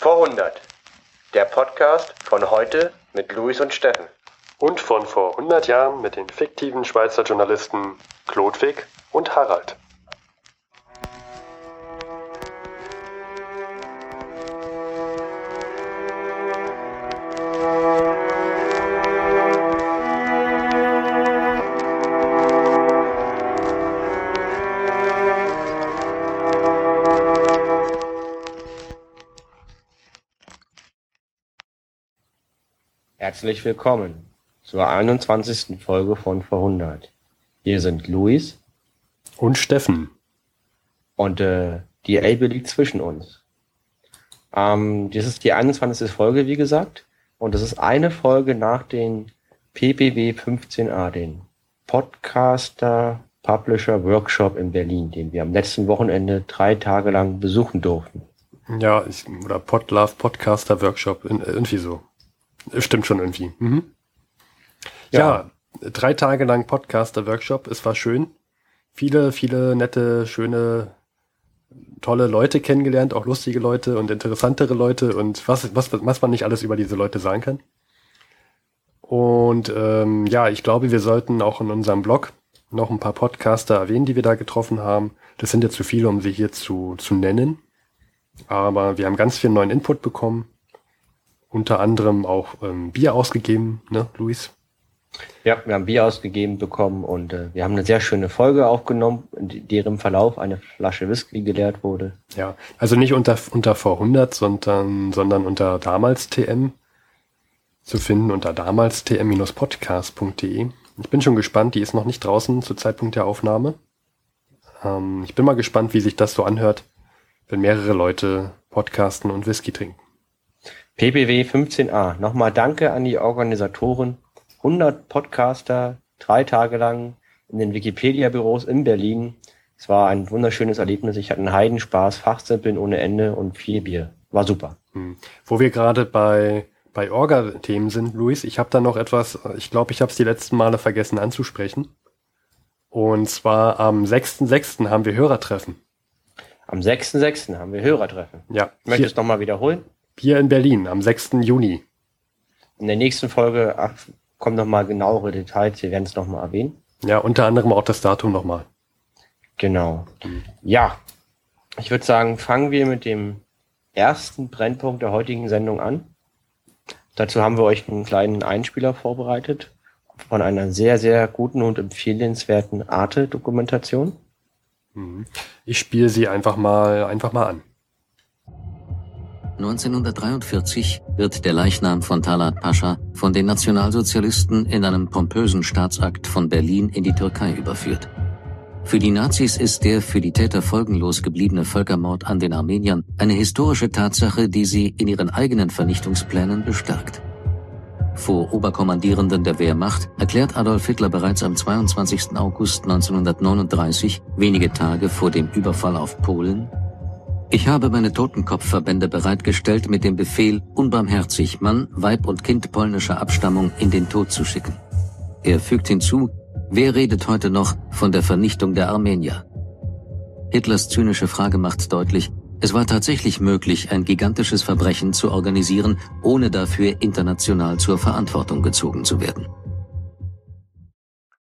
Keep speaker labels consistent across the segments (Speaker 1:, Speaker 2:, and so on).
Speaker 1: Vor 100. Der Podcast von heute mit Luis und Steffen.
Speaker 2: Und von vor 100 Jahren mit den fiktiven Schweizer Journalisten Klodwig und Harald.
Speaker 1: Herzlich willkommen zur 21. Folge von 100. Hier sind Luis
Speaker 2: Und Steffen.
Speaker 1: und äh, die Elbe liegt zwischen uns. Ähm, das ist die 21. Folge, wie gesagt. Und das ist eine Folge nach den PPW 15a, den Podcaster Publisher Workshop in Berlin, den wir am letzten Wochenende drei Tage lang besuchen durften.
Speaker 2: Ja, ich, oder Podlove Podcaster Workshop, in, irgendwie so. Stimmt schon irgendwie. Mhm. Ja. ja, drei Tage lang Podcaster Workshop. Es war schön. Viele, viele nette, schöne, tolle Leute kennengelernt, auch lustige Leute und interessantere Leute und was, was, was man nicht alles über diese Leute sagen kann. Und ähm, ja, ich glaube, wir sollten auch in unserem Blog noch ein paar Podcaster erwähnen, die wir da getroffen haben. Das sind jetzt zu viele, um sie hier zu, zu nennen. Aber wir haben ganz viel neuen Input bekommen unter anderem auch ähm, Bier ausgegeben, ne, Luis?
Speaker 1: Ja, wir haben Bier ausgegeben bekommen und äh, wir haben eine sehr schöne Folge aufgenommen, in deren Verlauf eine Flasche Whisky geleert wurde.
Speaker 2: Ja, also nicht unter, unter V100, sondern, sondern unter damals TM zu finden unter damals tm-podcast.de. Ich bin schon gespannt, die ist noch nicht draußen zu Zeitpunkt der Aufnahme. Ähm, ich bin mal gespannt, wie sich das so anhört, wenn mehrere Leute podcasten und Whisky trinken.
Speaker 1: PPW 15a. Nochmal danke an die Organisatoren. 100 Podcaster, drei Tage lang in den Wikipedia-Büros in Berlin. Es war ein wunderschönes Erlebnis. Ich hatte einen Heidenspaß, Fachsimpeln ohne Ende und viel Bier. War super.
Speaker 2: Hm. Wo wir gerade bei, bei Orga-Themen sind, Luis, ich habe da noch etwas, ich glaube, ich habe es die letzten Male vergessen anzusprechen. Und zwar am 6.6. haben wir Hörertreffen.
Speaker 1: Am 6.6. haben wir Hörertreffen.
Speaker 2: Ja.
Speaker 1: Möchtest du es nochmal wiederholen?
Speaker 2: Bier in Berlin am 6. Juni.
Speaker 1: In der nächsten Folge kommen nochmal genauere Details. Wir werden es nochmal erwähnen.
Speaker 2: Ja, unter anderem auch das Datum nochmal.
Speaker 1: Genau. Ja, ich würde sagen, fangen wir mit dem ersten Brennpunkt der heutigen Sendung an. Dazu haben wir euch einen kleinen Einspieler vorbereitet von einer sehr, sehr guten und empfehlenswerten Arte-Dokumentation.
Speaker 2: Mhm. Ich spiele sie einfach mal, einfach mal an.
Speaker 3: 1943 wird der Leichnam von Talat Pascha von den Nationalsozialisten in einem pompösen Staatsakt von Berlin in die Türkei überführt. Für die Nazis ist der für die Täter folgenlos gebliebene Völkermord an den Armeniern eine historische Tatsache, die sie in ihren eigenen Vernichtungsplänen bestärkt. Vor Oberkommandierenden der Wehrmacht erklärt Adolf Hitler bereits am 22. August 1939, wenige Tage vor dem Überfall auf Polen, ich habe meine Totenkopfverbände bereitgestellt mit dem Befehl, unbarmherzig Mann, Weib und Kind polnischer Abstammung in den Tod zu schicken. Er fügt hinzu, wer redet heute noch von der Vernichtung der Armenier? Hitlers zynische Frage macht deutlich, es war tatsächlich möglich, ein gigantisches Verbrechen zu organisieren, ohne dafür international zur Verantwortung gezogen zu werden.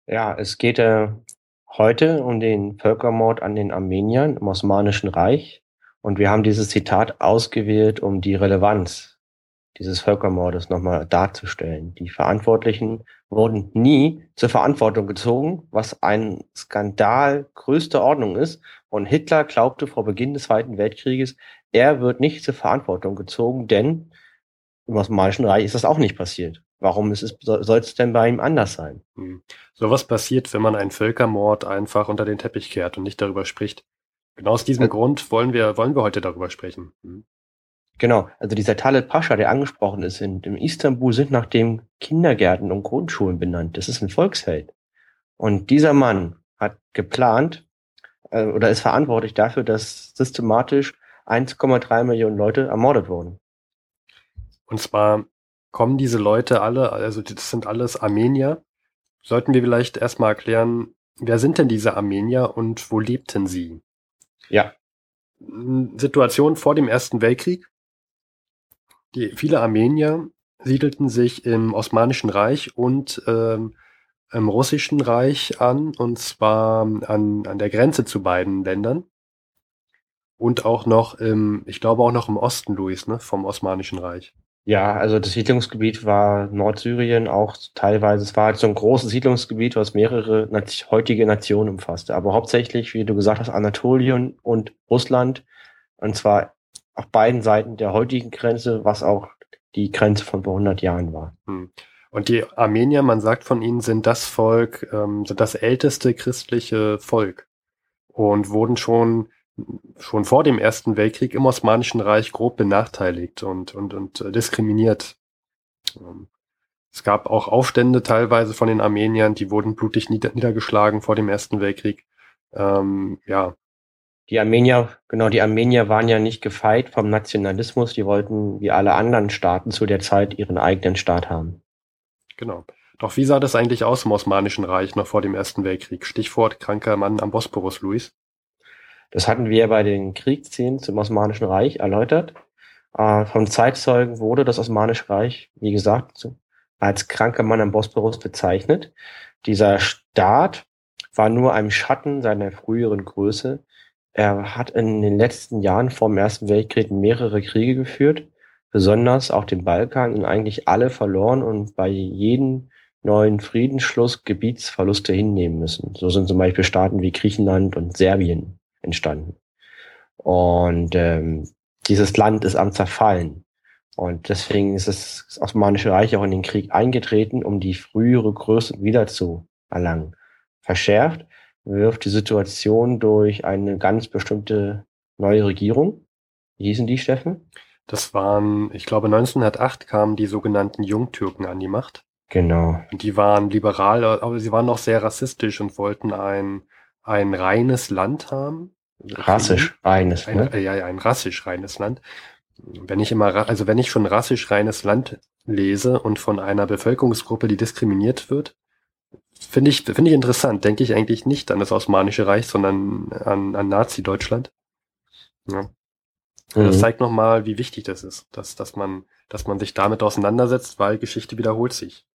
Speaker 1: Ja, es geht äh, heute um den Völkermord an den Armeniern im Osmanischen Reich. Und wir haben dieses Zitat ausgewählt, um die Relevanz dieses Völkermordes nochmal darzustellen. Die Verantwortlichen wurden nie zur Verantwortung gezogen, was ein Skandal größter Ordnung ist. Und Hitler glaubte vor Beginn des Zweiten Weltkrieges, er wird nicht zur Verantwortung gezogen, denn im Osmanischen Reich ist das auch nicht passiert. Warum ist es, soll es denn bei ihm anders sein?
Speaker 2: Hm. So was passiert, wenn man einen Völkermord einfach unter den Teppich kehrt und nicht darüber spricht. Genau aus diesem ja. Grund wollen wir, wollen wir heute darüber sprechen. Mhm.
Speaker 1: Genau, also dieser Talet Pascha, der angesprochen ist, in, in Istanbul sind nach dem Kindergärten und Grundschulen benannt. Das ist ein Volksheld. Und dieser Mann hat geplant äh, oder ist verantwortlich dafür, dass systematisch 1,3 Millionen Leute ermordet wurden.
Speaker 2: Und zwar kommen diese Leute alle, also das sind alles Armenier. Sollten wir vielleicht erstmal erklären, wer sind denn diese Armenier und wo lebten sie?
Speaker 1: Ja.
Speaker 2: Situation vor dem Ersten Weltkrieg. Die, viele Armenier siedelten sich im Osmanischen Reich und ähm, im Russischen Reich an, und zwar an, an der Grenze zu beiden Ländern. Und auch noch im, ich glaube auch noch im Osten, Luis, ne, vom Osmanischen Reich.
Speaker 1: Ja, also das Siedlungsgebiet war Nordsyrien auch teilweise. Es war halt so ein großes Siedlungsgebiet, was mehrere heutige Nationen umfasste. Aber hauptsächlich, wie du gesagt hast, Anatolien und Russland. Und zwar auf beiden Seiten der heutigen Grenze, was auch die Grenze von vor 100 Jahren war. Hm.
Speaker 2: Und die Armenier, man sagt von ihnen, sind das Volk, ähm, sind das älteste christliche Volk und wurden schon schon vor dem Ersten Weltkrieg im Osmanischen Reich grob benachteiligt und und und äh, diskriminiert. Ähm, es gab auch Aufstände teilweise von den Armeniern, die wurden blutig nieder niedergeschlagen vor dem Ersten Weltkrieg. Ähm, ja,
Speaker 1: die Armenier, genau, die Armenier waren ja nicht gefeit vom Nationalismus, die wollten wie alle anderen Staaten zu der Zeit ihren eigenen Staat haben.
Speaker 2: Genau. Doch wie sah das eigentlich aus im Osmanischen Reich noch vor dem Ersten Weltkrieg? Stichwort kranker Mann am Bosporus, Luis.
Speaker 1: Das hatten wir bei den Kriegsszenen zum Osmanischen Reich erläutert. Äh, von Zeitzeugen wurde das Osmanische Reich, wie gesagt, als kranker Mann am Bosporus bezeichnet. Dieser Staat war nur ein Schatten seiner früheren Größe. Er hat in den letzten Jahren vor dem Ersten Weltkrieg mehrere Kriege geführt, besonders auf dem Balkan und eigentlich alle verloren und bei jedem neuen Friedensschluss Gebietsverluste hinnehmen müssen. So sind zum Beispiel Staaten wie Griechenland und Serbien entstanden. Und ähm, dieses Land ist am Zerfallen. Und deswegen ist das Osmanische Reich auch in den Krieg eingetreten, um die frühere Größe wieder zu erlangen. Verschärft wirft die Situation durch eine ganz bestimmte neue Regierung. Wie hießen die, Steffen?
Speaker 2: Das waren, ich glaube, 1908 kamen die sogenannten Jungtürken an die Macht.
Speaker 1: Genau.
Speaker 2: Und die waren liberal, aber sie waren auch sehr rassistisch und wollten ein, ein reines Land haben.
Speaker 1: Rassisch reines,
Speaker 2: ein, ne? Ja, ja, ein rassisch reines Land. Wenn ich immer, also wenn ich von rassisch reines Land lese und von einer Bevölkerungsgruppe, die diskriminiert wird, Finde ich, finde ich interessant. Denke ich eigentlich nicht an das Osmanische Reich, sondern an, an Nazi-Deutschland. Ja. Mhm. Das zeigt nochmal, wie wichtig das ist, dass, dass man, dass man sich damit auseinandersetzt, weil Geschichte wiederholt sich.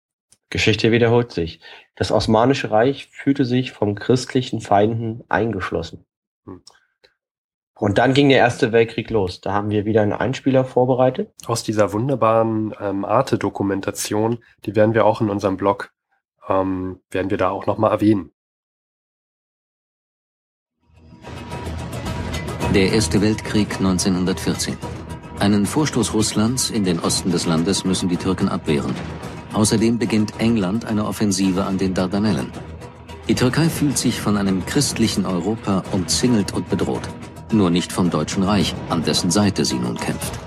Speaker 1: Geschichte wiederholt sich. Das Osmanische Reich fühlte sich vom christlichen Feinden eingeschlossen. Hm. Und dann ging der Erste Weltkrieg los. Da haben wir wieder einen Einspieler vorbereitet.
Speaker 2: Aus dieser wunderbaren ähm, Arte-Dokumentation, die werden wir auch in unserem Blog ähm, werden wir da auch nochmal erwähnen.
Speaker 3: Der Erste Weltkrieg 1914. Einen Vorstoß Russlands in den Osten des Landes müssen die Türken abwehren. Außerdem beginnt England eine Offensive an den Dardanellen. Die Türkei fühlt sich von einem christlichen Europa umzingelt und bedroht. Nur nicht vom Deutschen Reich, an dessen Seite sie nun kämpft.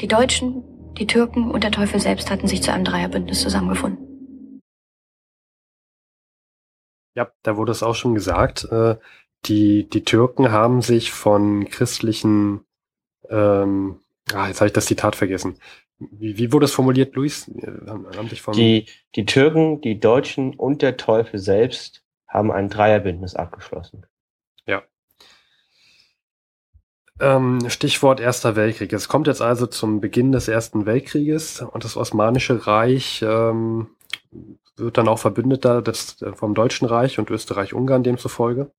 Speaker 4: Die Deutschen, die Türken und der Teufel selbst hatten sich zu einem Dreierbündnis zusammengefunden.
Speaker 2: Ja, da wurde es auch schon gesagt. Äh, die, die Türken haben sich von christlichen, ähm, ah, jetzt habe ich das Zitat vergessen. Wie, wie wurde es formuliert, Luis?
Speaker 1: Die, die Türken, die Deutschen und der Teufel selbst haben ein Dreierbündnis abgeschlossen.
Speaker 2: Ja. Ähm, Stichwort Erster Weltkrieg. Es kommt jetzt also zum Beginn des Ersten Weltkrieges und das Osmanische Reich ähm, wird dann auch Verbündeter des, vom Deutschen Reich und Österreich-Ungarn demzufolge.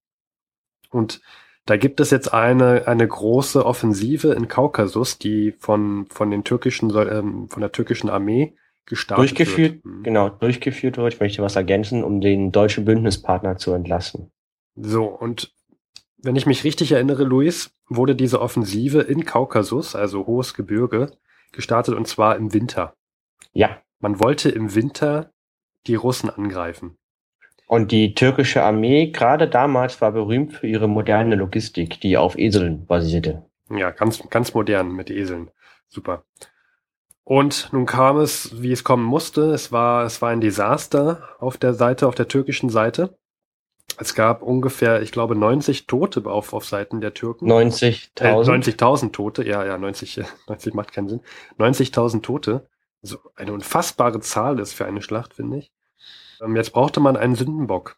Speaker 2: Und da gibt es jetzt eine, eine große Offensive in Kaukasus, die von, von den türkischen, ähm, von der türkischen Armee gestartet
Speaker 1: durchgeführt, wird. Mhm. Genau, durchgeführt wird. Ich möchte was ergänzen, um den deutschen Bündnispartner zu entlassen.
Speaker 2: So, und wenn ich mich richtig erinnere, Luis, wurde diese Offensive in Kaukasus, also hohes Gebirge, gestartet und zwar im Winter.
Speaker 1: Ja.
Speaker 2: Man wollte im Winter die Russen angreifen.
Speaker 1: Und die türkische Armee gerade damals war berühmt für ihre moderne Logistik, die auf Eseln basierte.
Speaker 2: Ja, ganz, ganz modern mit Eseln. Super. Und nun kam es, wie es kommen musste. Es war, es war ein Desaster auf der Seite, auf der türkischen Seite. Es gab ungefähr, ich glaube, 90 Tote auf, auf Seiten der Türken.
Speaker 1: 90.000? Äh,
Speaker 2: 90.000 Tote, ja, ja, 90, 90 macht keinen Sinn. 90.000 Tote so eine unfassbare Zahl ist für eine Schlacht, finde ich. Ähm, jetzt brauchte man einen Sündenbock.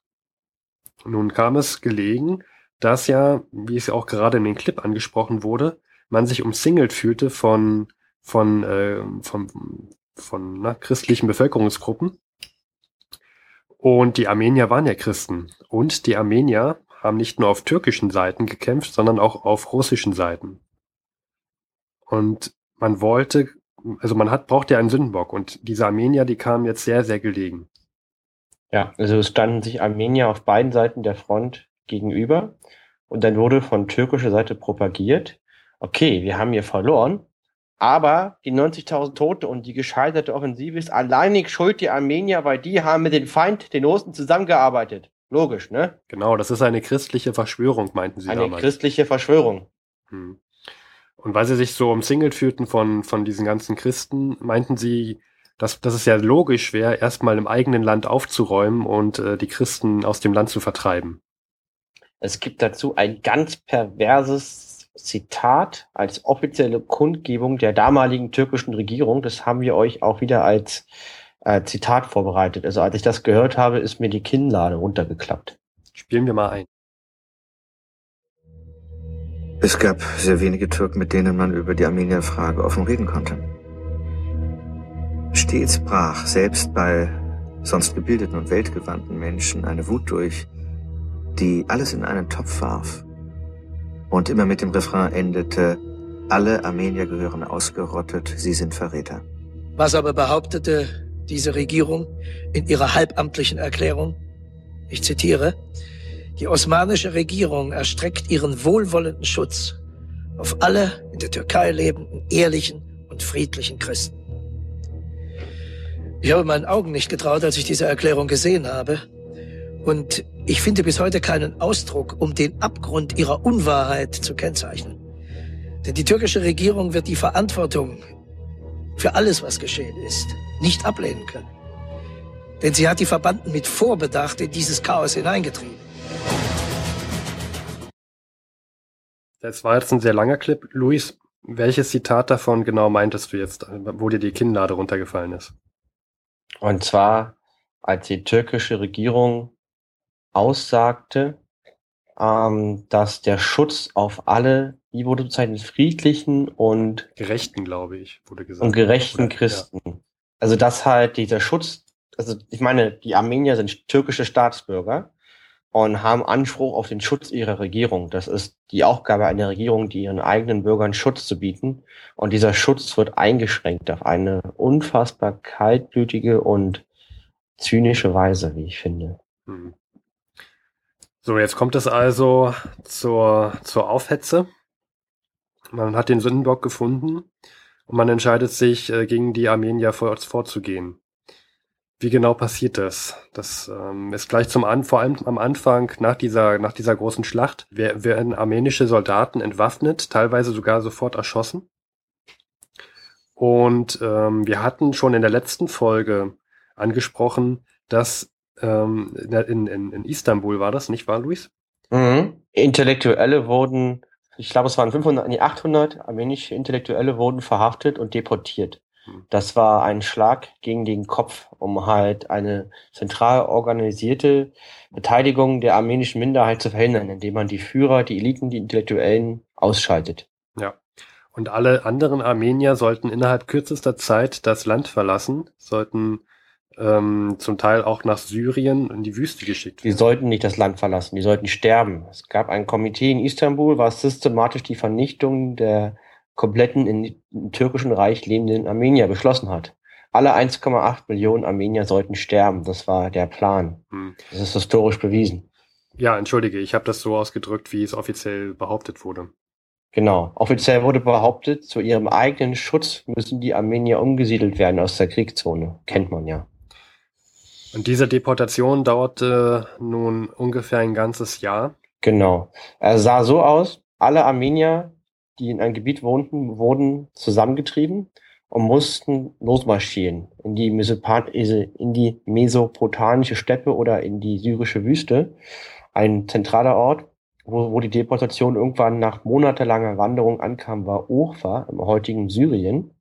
Speaker 2: Nun kam es gelegen, dass ja, wie es ja auch gerade in den Clip angesprochen wurde, man sich umsingelt fühlte von, von, äh, von, von na, christlichen Bevölkerungsgruppen. Und die Armenier waren ja Christen. Und die Armenier haben nicht nur auf türkischen Seiten gekämpft, sondern auch auf russischen Seiten. Und man wollte, also man hat, brauchte ja einen Sündenbock und diese Armenier, die kamen jetzt sehr, sehr gelegen.
Speaker 1: Ja, also es standen sich Armenier auf beiden Seiten der Front gegenüber und dann wurde von türkischer Seite propagiert, okay, wir haben hier verloren, aber die 90.000 Tote und die gescheiterte Offensive ist alleinig schuld die Armenier, weil die haben mit dem Feind, den Russen, zusammengearbeitet. Logisch, ne?
Speaker 2: Genau, das ist eine christliche Verschwörung, meinten sie
Speaker 1: eine
Speaker 2: damals.
Speaker 1: Eine christliche Verschwörung.
Speaker 2: Hm. Und weil sie sich so umsingelt fühlten von, von diesen ganzen Christen, meinten sie, dass, dass es ja logisch wäre, erstmal im eigenen Land aufzuräumen und äh, die Christen aus dem Land zu vertreiben.
Speaker 1: Es gibt dazu ein ganz perverses Zitat als offizielle Kundgebung der damaligen türkischen Regierung. Das haben wir euch auch wieder als äh, Zitat vorbereitet. Also als ich das gehört habe, ist mir die Kinnlade runtergeklappt.
Speaker 2: Spielen wir mal ein.
Speaker 5: Es gab sehr wenige Türken, mit denen man über die Armenierfrage offen reden konnte. Stets brach, selbst bei sonst gebildeten und weltgewandten Menschen, eine Wut durch, die alles in einen Topf warf und immer mit dem Refrain endete, alle Armenier gehören ausgerottet, sie sind Verräter.
Speaker 6: Was aber behauptete diese Regierung in ihrer halbamtlichen Erklärung? Ich zitiere, die osmanische Regierung erstreckt ihren wohlwollenden Schutz auf alle in der Türkei lebenden ehrlichen und friedlichen Christen. Ich habe meinen Augen nicht getraut, als ich diese Erklärung gesehen habe. Und ich finde bis heute keinen Ausdruck, um den Abgrund ihrer Unwahrheit zu kennzeichnen. Denn die türkische Regierung wird die Verantwortung für alles, was geschehen ist, nicht ablehnen können. Denn sie hat die Verbanden mit Vorbedacht in dieses Chaos hineingetrieben.
Speaker 2: Das war jetzt ein sehr langer Clip. Luis, welches Zitat davon genau meintest du jetzt, wo dir die Kinnlade runtergefallen ist?
Speaker 1: Und zwar, als die türkische Regierung aussagte, ähm, dass der Schutz auf alle, wie wurde bezeichnet, friedlichen und
Speaker 2: gerechten, glaube ich, wurde gesagt.
Speaker 1: Und gerechten Oder, Christen. Ja. Also dass halt dieser Schutz, also ich meine, die Armenier sind türkische Staatsbürger und haben Anspruch auf den Schutz ihrer Regierung. Das ist die Aufgabe einer Regierung, die ihren eigenen Bürgern Schutz zu bieten. Und dieser Schutz wird eingeschränkt auf eine unfassbar kaltblütige und zynische Weise, wie ich finde. Hm.
Speaker 2: So, jetzt kommt es also zur, zur Aufhetze. Man hat den Sündenbock gefunden und man entscheidet sich, äh, gegen die Armenier vor, vorzugehen. Wie genau passiert das? Das ähm, ist gleich zum An, vor allem am Anfang nach dieser nach dieser großen Schlacht werden armenische Soldaten entwaffnet, teilweise sogar sofort erschossen. Und ähm, wir hatten schon in der letzten Folge angesprochen, dass ähm, in, in, in Istanbul war das, nicht wahr, Luis?
Speaker 1: Mhm. Intellektuelle wurden, ich glaube, es waren 500, nee, 800 armenische Intellektuelle wurden verhaftet und deportiert. Das war ein Schlag gegen den Kopf, um halt eine zentral organisierte Beteiligung der armenischen Minderheit zu verhindern, indem man die Führer, die Eliten, die Intellektuellen ausschaltet.
Speaker 2: Ja. Und alle anderen Armenier sollten innerhalb kürzester Zeit das Land verlassen, sollten ähm, zum Teil auch nach Syrien in die Wüste geschickt
Speaker 1: werden. Die sollten nicht das Land verlassen, die sollten sterben. Es gab ein Komitee in Istanbul, was systematisch die Vernichtung der kompletten in, im türkischen Reich lebenden Armenier beschlossen hat. Alle 1,8 Millionen Armenier sollten sterben. Das war der Plan. Hm. Das ist historisch bewiesen.
Speaker 2: Ja, entschuldige, ich habe das so ausgedrückt, wie es offiziell behauptet wurde.
Speaker 1: Genau. Offiziell wurde behauptet, zu ihrem eigenen Schutz müssen die Armenier umgesiedelt werden aus der Kriegszone. Kennt man ja.
Speaker 2: Und diese Deportation dauerte nun ungefähr ein ganzes Jahr.
Speaker 1: Genau. Er sah so aus, alle Armenier die in einem Gebiet wohnten, wurden zusammengetrieben und mussten losmarschieren in die, in die mesopotamische Steppe oder in die syrische Wüste. Ein zentraler Ort, wo, wo die Deportation irgendwann nach monatelanger Wanderung ankam, war Urfa im heutigen Syrien.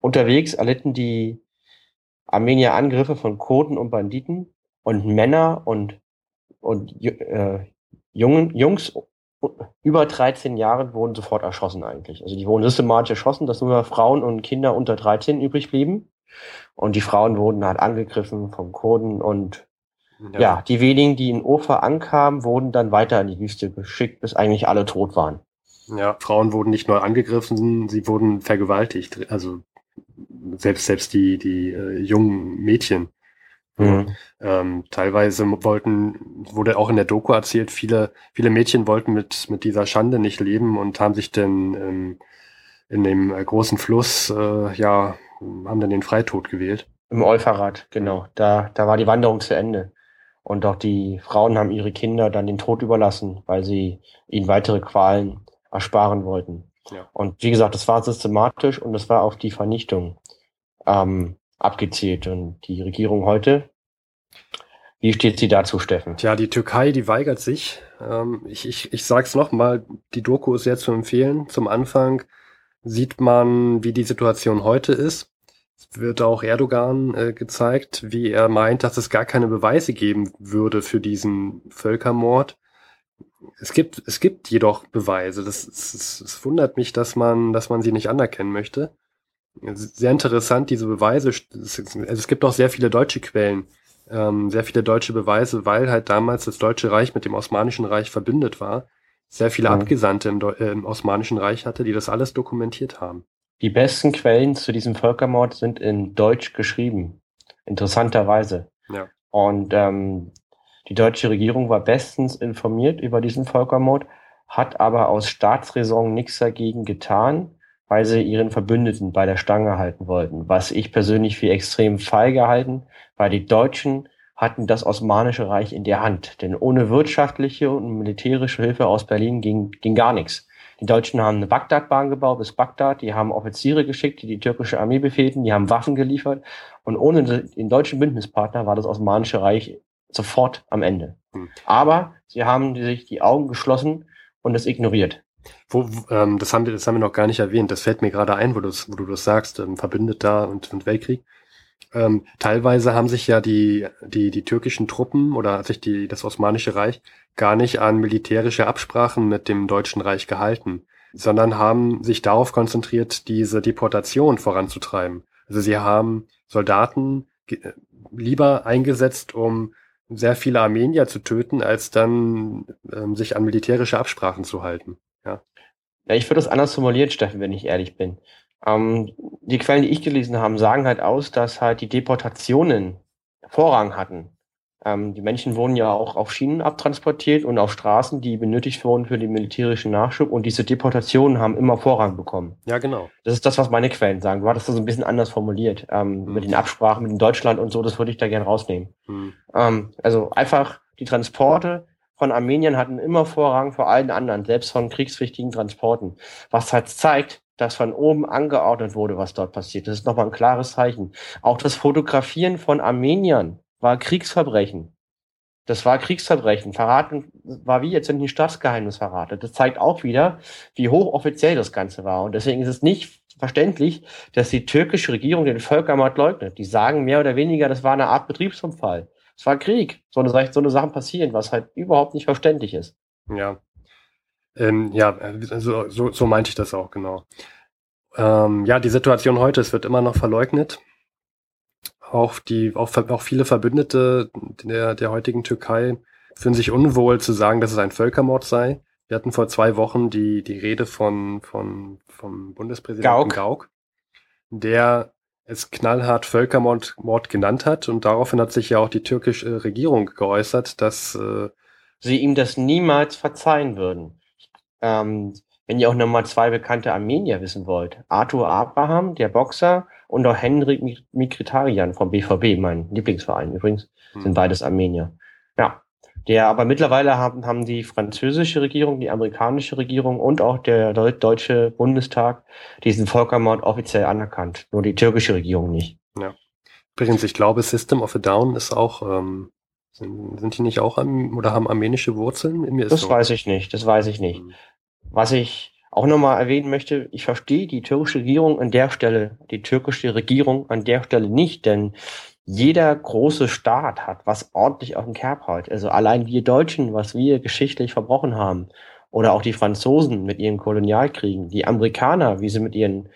Speaker 1: Unterwegs erlitten die Armenier Angriffe von Kurden und Banditen und Männer und, und äh, Jungen, Jungs über 13 Jahren wurden sofort erschossen eigentlich. Also die wurden systematisch erschossen, dass nur Frauen und Kinder unter 13 übrig blieben. Und die Frauen wurden halt angegriffen vom Kurden und ja. ja, die wenigen, die in Ufa ankamen, wurden dann weiter in die Wüste geschickt, bis eigentlich alle tot waren.
Speaker 2: Ja, Frauen wurden nicht nur angegriffen, sie wurden vergewaltigt. Also selbst selbst die die äh, jungen Mädchen. Mhm. Ähm, teilweise wollten, wurde auch in der Doku erzählt, viele, viele Mädchen wollten mit, mit dieser Schande nicht leben und haben sich dann ähm, in dem äh, großen Fluss, äh, ja, haben dann den Freitod gewählt.
Speaker 1: Im Euphrat, genau. Da, da war die Wanderung zu Ende. Und auch die Frauen haben ihre Kinder dann den Tod überlassen, weil sie ihnen weitere Qualen ersparen wollten. Ja. Und wie gesagt, das war systematisch und das war auf die Vernichtung ähm, abgezielt. Und die Regierung heute, wie steht sie dazu, Steffen?
Speaker 2: Tja, die Türkei, die weigert sich. Ähm, ich, ich, ich sag's nochmal, die Doku ist sehr zu empfehlen. Zum Anfang sieht man, wie die Situation heute ist. Es wird auch Erdogan äh, gezeigt, wie er meint, dass es gar keine Beweise geben würde für diesen Völkermord. Es gibt, es gibt jedoch Beweise. Das, es, es wundert mich, dass man, dass man sie nicht anerkennen möchte. Sehr interessant, diese Beweise. Es, also es gibt auch sehr viele deutsche Quellen, ähm, sehr viele deutsche Beweise, weil halt damals das Deutsche Reich mit dem Osmanischen Reich verbündet war. Sehr viele mhm. Abgesandte im, äh, im Osmanischen Reich hatte, die das alles dokumentiert haben.
Speaker 1: Die besten Quellen zu diesem Völkermord sind in Deutsch geschrieben. Interessanterweise. Ja. Und ähm, die deutsche Regierung war bestens informiert über diesen Völkermord, hat aber aus Staatsräson nichts dagegen getan, weil sie ihren Verbündeten bei der Stange halten wollten, was ich persönlich für extrem feige halten, weil die Deutschen hatten das Osmanische Reich in der Hand, denn ohne wirtschaftliche und militärische Hilfe aus Berlin ging, ging gar nichts. Die Deutschen haben eine Bagdadbahn gebaut bis Bagdad, die haben Offiziere geschickt, die die türkische Armee befehlten, die haben Waffen geliefert und ohne den deutschen Bündnispartner war das Osmanische Reich sofort am Ende. Hm. Aber sie haben sich die Augen geschlossen und es ignoriert.
Speaker 2: Wo, ähm, das, haben wir, das haben wir noch gar nicht erwähnt. Das fällt mir gerade ein, wo, wo du das sagst, ähm, Verbündeter und, und Weltkrieg. Ähm, teilweise haben sich ja die, die, die türkischen Truppen oder sich die, das Osmanische Reich gar nicht an militärische Absprachen mit dem Deutschen Reich gehalten, sondern haben sich darauf konzentriert, diese Deportation voranzutreiben. Also sie haben Soldaten lieber eingesetzt, um sehr viele Armenier zu töten, als dann ähm, sich an militärische Absprachen zu halten. Ja,
Speaker 1: ja ich würde das anders formulieren, Steffen, wenn ich ehrlich bin. Ähm, die Quellen, die ich gelesen habe, sagen halt aus, dass halt die Deportationen Vorrang hatten. Ähm, die Menschen wurden ja auch auf Schienen abtransportiert und auf Straßen, die benötigt wurden für den militärischen Nachschub. Und diese Deportationen haben immer Vorrang bekommen.
Speaker 2: Ja, genau.
Speaker 1: Das ist das, was meine Quellen sagen. Du hattest das ein bisschen anders formuliert. Ähm, mhm. Mit den Absprachen mit Deutschland und so, das würde ich da gern rausnehmen. Mhm. Ähm, also einfach die Transporte von Armenien hatten immer Vorrang vor allen anderen, selbst von kriegswichtigen Transporten. Was halt zeigt, dass von oben angeordnet wurde, was dort passiert. Das ist nochmal ein klares Zeichen. Auch das Fotografieren von Armeniern war Kriegsverbrechen. Das war Kriegsverbrechen. Verraten war wie jetzt, wenn ein Staatsgeheimnis verratet. Das zeigt auch wieder, wie hochoffiziell das Ganze war. Und deswegen ist es nicht verständlich, dass die türkische Regierung den Völkermord leugnet. Die sagen mehr oder weniger, das war eine Art Betriebsunfall. Es war Krieg. So eine, so eine Sachen passieren, was halt überhaupt nicht verständlich ist.
Speaker 2: Ja. Ähm, ja, also, so, so meinte ich das auch, genau. Ähm, ja, die Situation heute, es wird immer noch verleugnet auch die, auch, auch viele Verbündete der, der heutigen Türkei fühlen sich unwohl zu sagen, dass es ein Völkermord sei. Wir hatten vor zwei Wochen die, die Rede von, von, vom Bundespräsidenten Gauck. Gauck, der es knallhart Völkermord Mord genannt hat und daraufhin hat sich ja auch die türkische Regierung geäußert, dass äh,
Speaker 1: sie ihm das niemals verzeihen würden. Ähm, wenn ihr auch nochmal zwei bekannte Armenier wissen wollt. Arthur Abraham, der Boxer, und auch Henrik Mikritarian vom BVB, mein Lieblingsverein übrigens, hm. sind beides Armenier. Ja. Der, aber mittlerweile haben, haben die französische Regierung, die amerikanische Regierung und auch der deutsche Bundestag diesen Völkermord offiziell anerkannt. Nur die türkische Regierung nicht.
Speaker 2: Ja. Übrigens, ich glaube, System of a Down ist auch, ähm, sind, sind die nicht auch am, oder haben armenische Wurzeln?
Speaker 1: Mir das so. weiß ich nicht, das weiß ich nicht. Was ich auch nochmal erwähnen möchte, ich verstehe die türkische Regierung an der Stelle, die türkische Regierung an der Stelle nicht, denn jeder große Staat hat was ordentlich auf dem Kerbholz. Also allein wir Deutschen, was wir geschichtlich verbrochen haben. Oder auch die Franzosen mit ihren Kolonialkriegen, die Amerikaner, wie sie mit ihren,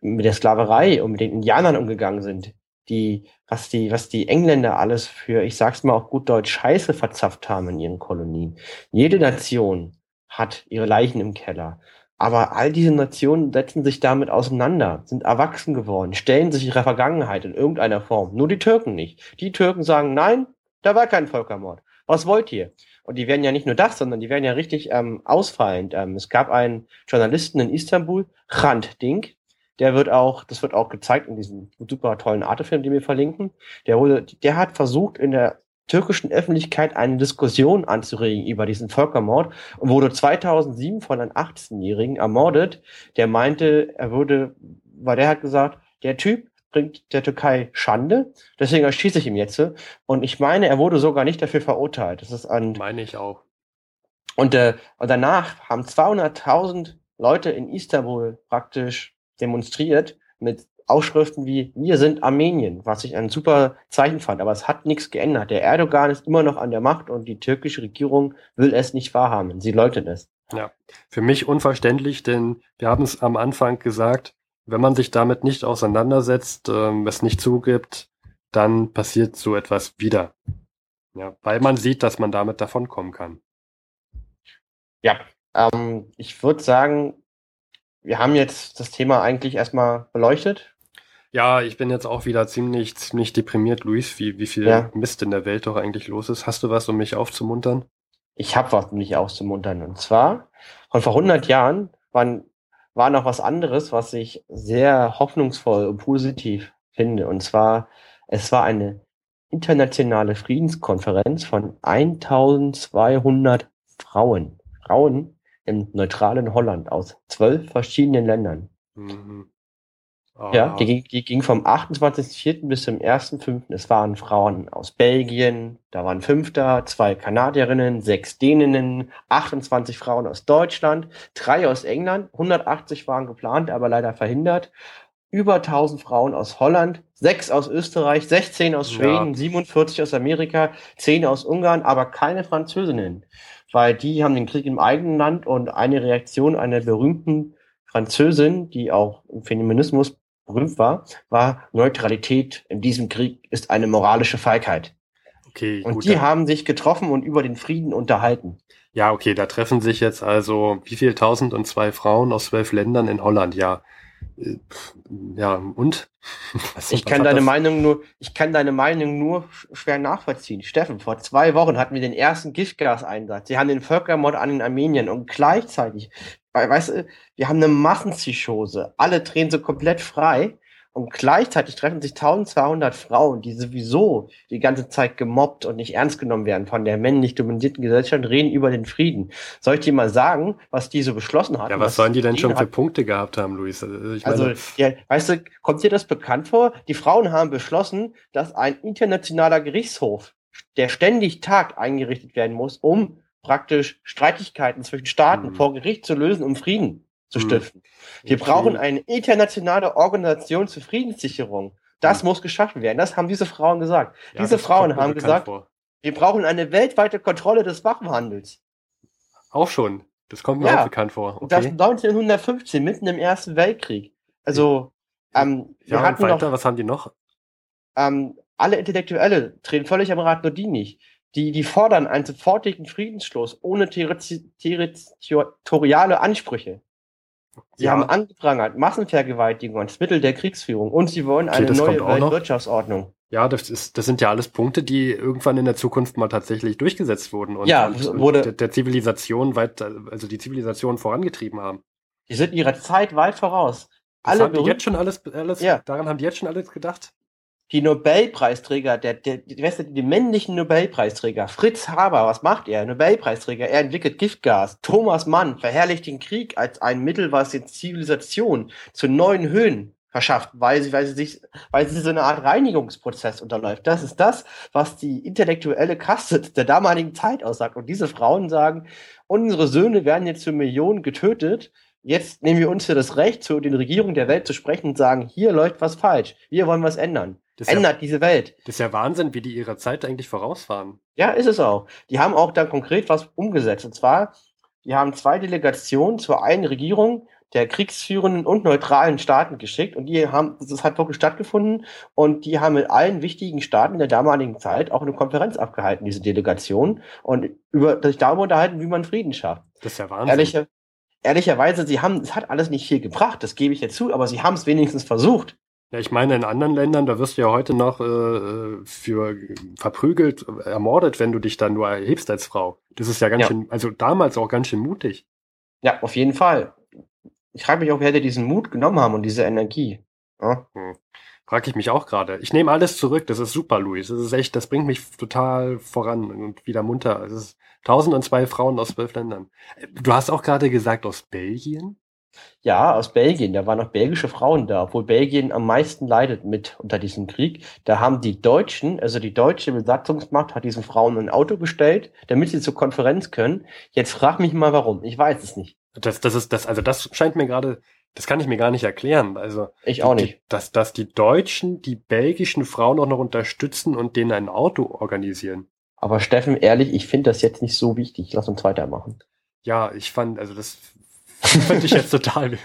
Speaker 1: mit der Sklaverei und mit den Indianern umgegangen sind, die, was die, was die Engländer alles für, ich sag's mal auf gut Deutsch, Scheiße verzapft haben in ihren Kolonien. Jede Nation hat ihre Leichen im Keller. Aber all diese Nationen setzen sich damit auseinander, sind erwachsen geworden, stellen sich ihrer Vergangenheit in irgendeiner Form. Nur die Türken nicht. Die Türken sagen, nein, da war kein Völkermord. Was wollt ihr? Und die werden ja nicht nur das, sondern die werden ja richtig ähm, ausfallend. Ähm, es gab einen Journalisten in Istanbul, Hrant Dink, der wird auch, das wird auch gezeigt in diesem super tollen Artefilm, den wir verlinken. Der wurde, der hat versucht, in der türkischen Öffentlichkeit eine Diskussion anzuregen über diesen Völkermord und wurde 2007 von einem 18-Jährigen ermordet, der meinte, er würde, weil der hat gesagt, der Typ bringt der Türkei Schande, deswegen erschieße ich ihn jetzt. Und ich meine, er wurde sogar nicht dafür verurteilt. Das ist ein.
Speaker 2: Meine ich auch.
Speaker 1: Und, äh, und danach haben 200.000 Leute in Istanbul praktisch demonstriert mit Ausschriften wie Wir sind Armenien, was ich ein super Zeichen fand, aber es hat nichts geändert. Der Erdogan ist immer noch an der Macht und die türkische Regierung will es nicht wahrhaben. Sie leugnet es.
Speaker 2: Ja, für mich unverständlich, denn wir haben es am Anfang gesagt, wenn man sich damit nicht auseinandersetzt, ähm, es nicht zugibt, dann passiert so etwas wieder. Ja, weil man sieht, dass man damit davonkommen kann.
Speaker 1: Ja, ähm, ich würde sagen, wir haben jetzt das Thema eigentlich erstmal beleuchtet.
Speaker 2: Ja, ich bin jetzt auch wieder ziemlich, ziemlich deprimiert, Luis, wie, wie viel ja. Mist in der Welt doch eigentlich los ist. Hast du was, um mich aufzumuntern?
Speaker 1: Ich habe was, um mich aufzumuntern. Und zwar, von vor 100 Jahren waren, war noch was anderes, was ich sehr hoffnungsvoll und positiv finde. Und zwar, es war eine internationale Friedenskonferenz von 1200 Frauen. Frauen, im neutralen Holland aus zwölf verschiedenen Ländern. Mhm. Ja, die, ging, die ging vom 28.04. bis zum 1.05. Es waren Frauen aus Belgien, da waren fünf da, zwei Kanadierinnen, sechs Däninnen, 28 Frauen aus Deutschland, drei aus England, 180 waren geplant, aber leider verhindert, über 1000 Frauen aus Holland, sechs aus Österreich, 16 aus Schweden, ja. 47 aus Amerika, 10 aus Ungarn, aber keine Französinnen weil die haben den Krieg im eigenen Land und eine Reaktion einer berühmten Französin, die auch im Feminismus berühmt war, war Neutralität in diesem Krieg ist eine moralische Feigheit. Okay, und gut, die haben sich getroffen und über den Frieden unterhalten.
Speaker 2: Ja, okay, da treffen sich jetzt also wie viel tausend und zwei Frauen aus zwölf Ländern in Holland, ja. Ja, und?
Speaker 1: Was, ich kann deine das? Meinung nur, ich kann deine Meinung nur schwer nachvollziehen. Steffen, vor zwei Wochen hatten wir den ersten Giftgaseinsatz. Sie haben den Völkermord an den Armenien und gleichzeitig, weißt du, wir haben eine Massenpsychose. Alle drehen so komplett frei. Und gleichzeitig treffen sich 1200 Frauen, die sowieso die ganze Zeit gemobbt und nicht ernst genommen werden von der männlich dominierten Gesellschaft, reden über den Frieden. Soll ich dir mal sagen, was die so beschlossen haben?
Speaker 2: Ja, was, was sollen die denn schon für Punkte gehabt haben, Luis?
Speaker 1: Also, also ja, weißt du, kommt dir das bekannt vor? Die Frauen haben beschlossen, dass ein internationaler Gerichtshof, der ständig tagt, eingerichtet werden muss, um praktisch Streitigkeiten zwischen Staaten hm. vor Gericht zu lösen, um Frieden zu hm. stiften. Wir brauchen eine internationale Organisation zur Friedenssicherung. Das hm. muss geschaffen werden. Das haben diese Frauen gesagt. Ja, diese Frauen haben gesagt, vor. wir brauchen eine weltweite Kontrolle des Waffenhandels.
Speaker 2: Auch schon. Das kommt mir ja. auch bekannt vor.
Speaker 1: Okay. Das 1915, mitten im Ersten Weltkrieg. Also, ähm,
Speaker 2: ja, wir hatten weiter, noch, was haben die noch?
Speaker 1: Ähm, alle Intellektuelle treten völlig am Rat, nur die nicht. Die, die fordern einen sofortigen Friedensschluss ohne territoriale Ansprüche. Sie ja. haben angeprangert Massenvergewaltigung als Mittel der Kriegsführung und sie wollen okay, eine neue Weltwirtschaftsordnung.
Speaker 2: Ja, das, ist, das sind ja alles Punkte, die irgendwann in der Zukunft mal tatsächlich durchgesetzt wurden und,
Speaker 1: ja,
Speaker 2: und,
Speaker 1: wurde,
Speaker 2: der, der, Zivilisation weit, also die Zivilisation vorangetrieben haben.
Speaker 1: Die sind ihrer Zeit weit voraus.
Speaker 2: Das alle haben die jetzt schon alles, alles ja. daran haben die jetzt schon alles gedacht?
Speaker 1: Die Nobelpreisträger, der, der, du, die männlichen Nobelpreisträger, Fritz Haber, was macht er? Nobelpreisträger, er entwickelt Giftgas. Thomas Mann verherrlicht den Krieg als ein Mittel, was die Zivilisation zu neuen Höhen verschafft, weil sie, weil sie sich, weil sie so eine Art Reinigungsprozess unterläuft. Das ist das, was die intellektuelle Kaste der damaligen Zeit aussagt. Und diese Frauen sagen, unsere Söhne werden jetzt für Millionen getötet. Jetzt nehmen wir uns für das Recht, zu den Regierungen der Welt zu sprechen und sagen, hier läuft was falsch. Wir wollen was ändern. Das ändert ja, diese Welt.
Speaker 2: Das ist ja Wahnsinn, wie die ihrer Zeit eigentlich vorausfahren.
Speaker 1: Ja, ist es auch. Die haben auch dann konkret was umgesetzt. Und zwar die haben zwei Delegationen zur einen Regierung der kriegsführenden und neutralen Staaten geschickt und die haben, das hat wirklich stattgefunden und die haben mit allen wichtigen Staaten in der damaligen Zeit auch eine Konferenz abgehalten, diese Delegation und über, sich darüber unterhalten, wie man Frieden schafft.
Speaker 2: Das ist ja Wahnsinn.
Speaker 1: Ehrliche, ehrlicherweise, sie haben, es hat alles nicht viel gebracht, das gebe ich jetzt zu, aber sie haben es wenigstens versucht.
Speaker 2: Ja, ich meine, in anderen Ländern, da wirst du ja heute noch äh, für verprügelt, ermordet, wenn du dich dann nur erhebst als Frau. Das ist ja ganz
Speaker 1: Ja.
Speaker 2: schön, also damals auch ganz schön mutig.
Speaker 1: Ja, auf jeden Fall. Ich frage mich auch, wer hätte diesen Mut genommen haben und diese Energie. Ja?
Speaker 2: Frag ich mich auch gerade. Ich nehme alles zurück, das ist super, Luis. Das ist echt, das bringt mich total voran und wieder munter. Es ist 1002 Frauen aus zwölf Ländern. Du hast auch gerade gesagt, aus Belgien?
Speaker 1: Ja, aus Belgien. Da waren noch belgische Frauen da, obwohl Belgien am meisten leidet mit unter diesem Krieg. Da haben die Deutschen, also die deutsche Besatzungsmacht, hat diesen Frauen ein Auto gestellt, damit sie zur Konferenz können. Jetzt frag mich mal warum. Ich weiß es nicht.
Speaker 2: Das, das ist das, also das scheint mir gerade, das kann ich mir gar nicht erklären. Also
Speaker 1: Ich auch
Speaker 2: die-
Speaker 1: nicht.
Speaker 2: Dass, dass die Deutschen die belgischen Frauen auch noch unterstützen und denen ein Auto organisieren.
Speaker 1: Aber Steffen, ehrlich, ich finde das jetzt nicht so wichtig. Lass uns weitermachen.
Speaker 2: Ja, ich fand, also das fand ich jetzt total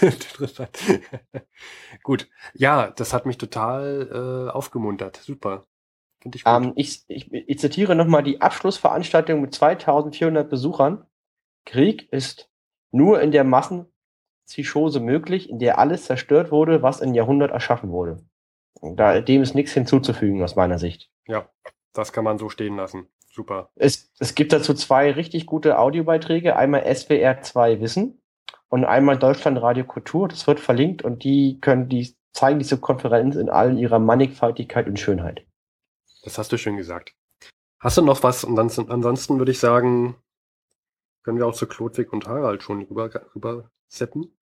Speaker 2: interessant. Gut, ja, das hat mich total äh, aufgemuntert. Super. Ich.
Speaker 1: Ähm, ich, ich, ich zitiere nochmal die Abschlussveranstaltung mit 2400 Besuchern. Krieg ist nur in der Massenpsychose möglich, in der alles zerstört wurde, was in Jahrhundert erschaffen wurde. Da, dem ist nichts hinzuzufügen aus meiner Sicht.
Speaker 2: ja, das kann man so stehen lassen. Super.
Speaker 1: Es, es gibt dazu zwei richtig gute Audiobeiträge. Einmal SWR 2 Wissen und einmal Deutschlandradio Kultur. Das wird verlinkt und die können die zeigen diese Konferenz in all ihrer Mannigfaltigkeit und Schönheit.
Speaker 2: Das hast du schön gesagt. Hast du noch was? Und ansonsten würde ich sagen, können wir auch zu Klodwig und Harald schon rüber, rüber seppen.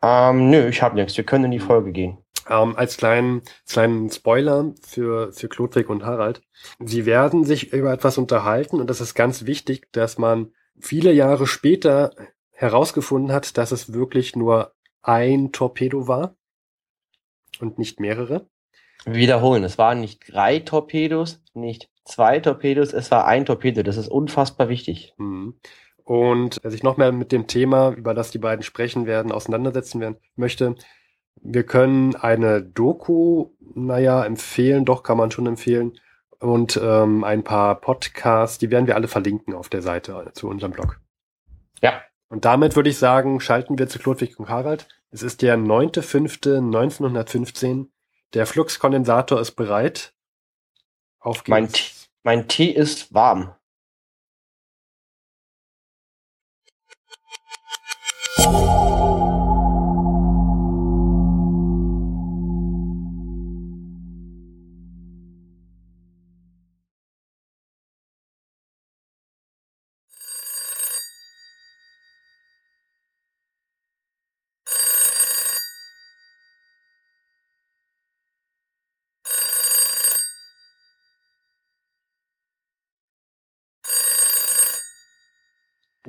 Speaker 1: Ähm, nö, ich habe nichts. Wir können in die Folge gehen.
Speaker 2: Ähm, als kleinen, kleinen Spoiler für, für Klodwig und Harald. Sie werden sich über etwas unterhalten und das ist ganz wichtig, dass man viele Jahre später herausgefunden hat, dass es wirklich nur ein Torpedo war und nicht mehrere.
Speaker 1: Wiederholen. Es waren nicht drei Torpedos, nicht zwei Torpedos, es war ein Torpedo. Das ist unfassbar wichtig.
Speaker 2: Mhm. Und sich noch mehr mit dem Thema, über das die beiden sprechen werden, auseinandersetzen werden möchte, wir können eine Doku, naja, empfehlen, doch kann man schon empfehlen. Und ähm, ein paar Podcasts, die werden wir alle verlinken auf der Seite zu unserem Blog.
Speaker 1: Ja.
Speaker 2: Und damit würde ich sagen, schalten wir zu Klodwig und Harald. Es ist der 9.5.1915. Der Fluxkondensator ist bereit. Auf geht's.
Speaker 1: Mein, Tee- mein Tee ist warm.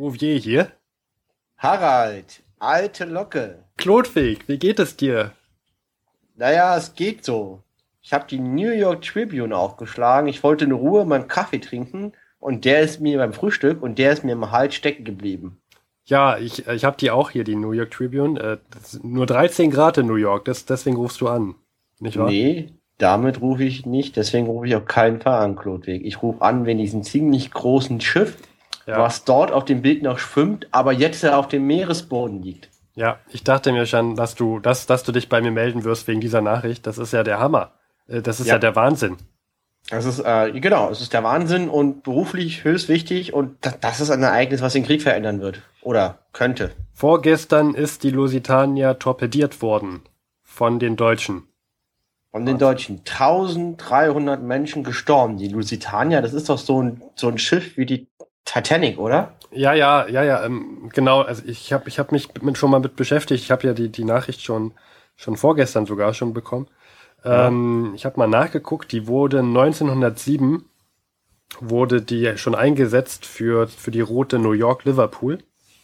Speaker 2: Bouvier hier.
Speaker 1: Harald, alte Locke.
Speaker 2: Klodwig, wie geht es dir?
Speaker 1: Naja, es geht so. Ich habe die New York Tribune aufgeschlagen. Ich wollte in Ruhe meinen Kaffee trinken und der ist mir beim Frühstück und der ist mir im Hals stecken geblieben.
Speaker 2: Ja, ich, ich habe die auch hier, die New York Tribune. Äh, nur 13 Grad in New York, das, deswegen rufst du an. Nicht wahr?
Speaker 1: Nee, damit rufe ich nicht. Deswegen rufe ich auf keinen Fall an, Klodwig. Ich rufe an wegen diesem ziemlich großen Schiff,
Speaker 2: Ja.
Speaker 1: was dort auf dem Bild noch schwimmt, aber jetzt auf dem Meeresboden liegt.
Speaker 2: ja, ich dachte mir schon, dass du, dass, dass du dich bei mir melden wirst wegen dieser Nachricht. Das ist ja der Hammer. Äh, Das ist ja,
Speaker 1: Ja.
Speaker 2: der Wahnsinn.
Speaker 1: Das ist, äh, genau, es ist der Wahnsinn und beruflich höchst wichtig und das, das ist ein Ereignis, was den Krieg verändern wird. Oder könnte.
Speaker 2: Vorgestern ist die Lusitania torpediert worden von den Deutschen.
Speaker 1: Von den Deutschen 1300 Menschen gestorben. Die Lusitania, das ist doch so ein, so ein Schiff wie die Titanic, oder?
Speaker 2: Ja, ja, ja, ja, ähm, genau. Also ich habe ich hab mich mit, schon mal mit beschäftigt. Ich habe ja die, die Nachricht schon, schon vorgestern sogar schon bekommen. Ähm, ich habe mal nachgeguckt, die wurde 1907 wurde die schon eingesetzt für, für die Route New York-Liverpool.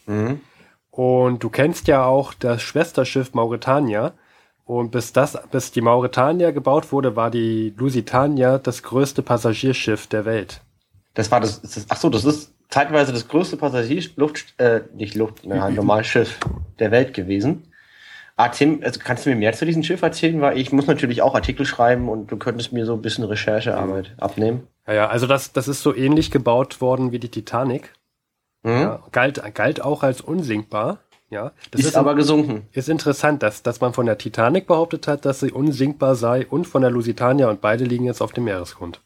Speaker 1: Mhm.
Speaker 2: Und du kennst ja auch das Schwesterschiff Mauretania. Und bis das, bis die Mauretania gebaut wurde, war die Lusitania das größte Passagierschiff der Welt.
Speaker 1: Das war das, das ach so, das ist, zeitweise das größte Passagierluft, äh, nicht Luft, ne, ein normales Schiff der Welt gewesen. Ah, Tim, also kannst du mir mehr zu diesem Schiff erzählen? Weil ich muss natürlich auch Artikel schreiben und du könntest mir so ein bisschen Recherchearbeit abnehmen.
Speaker 2: Ja, ja, also das, das ist so ähnlich gebaut worden wie die Titanic. Mhm. Ja, galt, galt auch als unsinkbar. Ja,
Speaker 1: das ist, ist aber gesunken.
Speaker 2: Ist interessant, dass, dass man von der Titanic behauptet hat, dass sie unsinkbar sei und von der Lusitania und beide liegen jetzt auf dem Meeresgrund.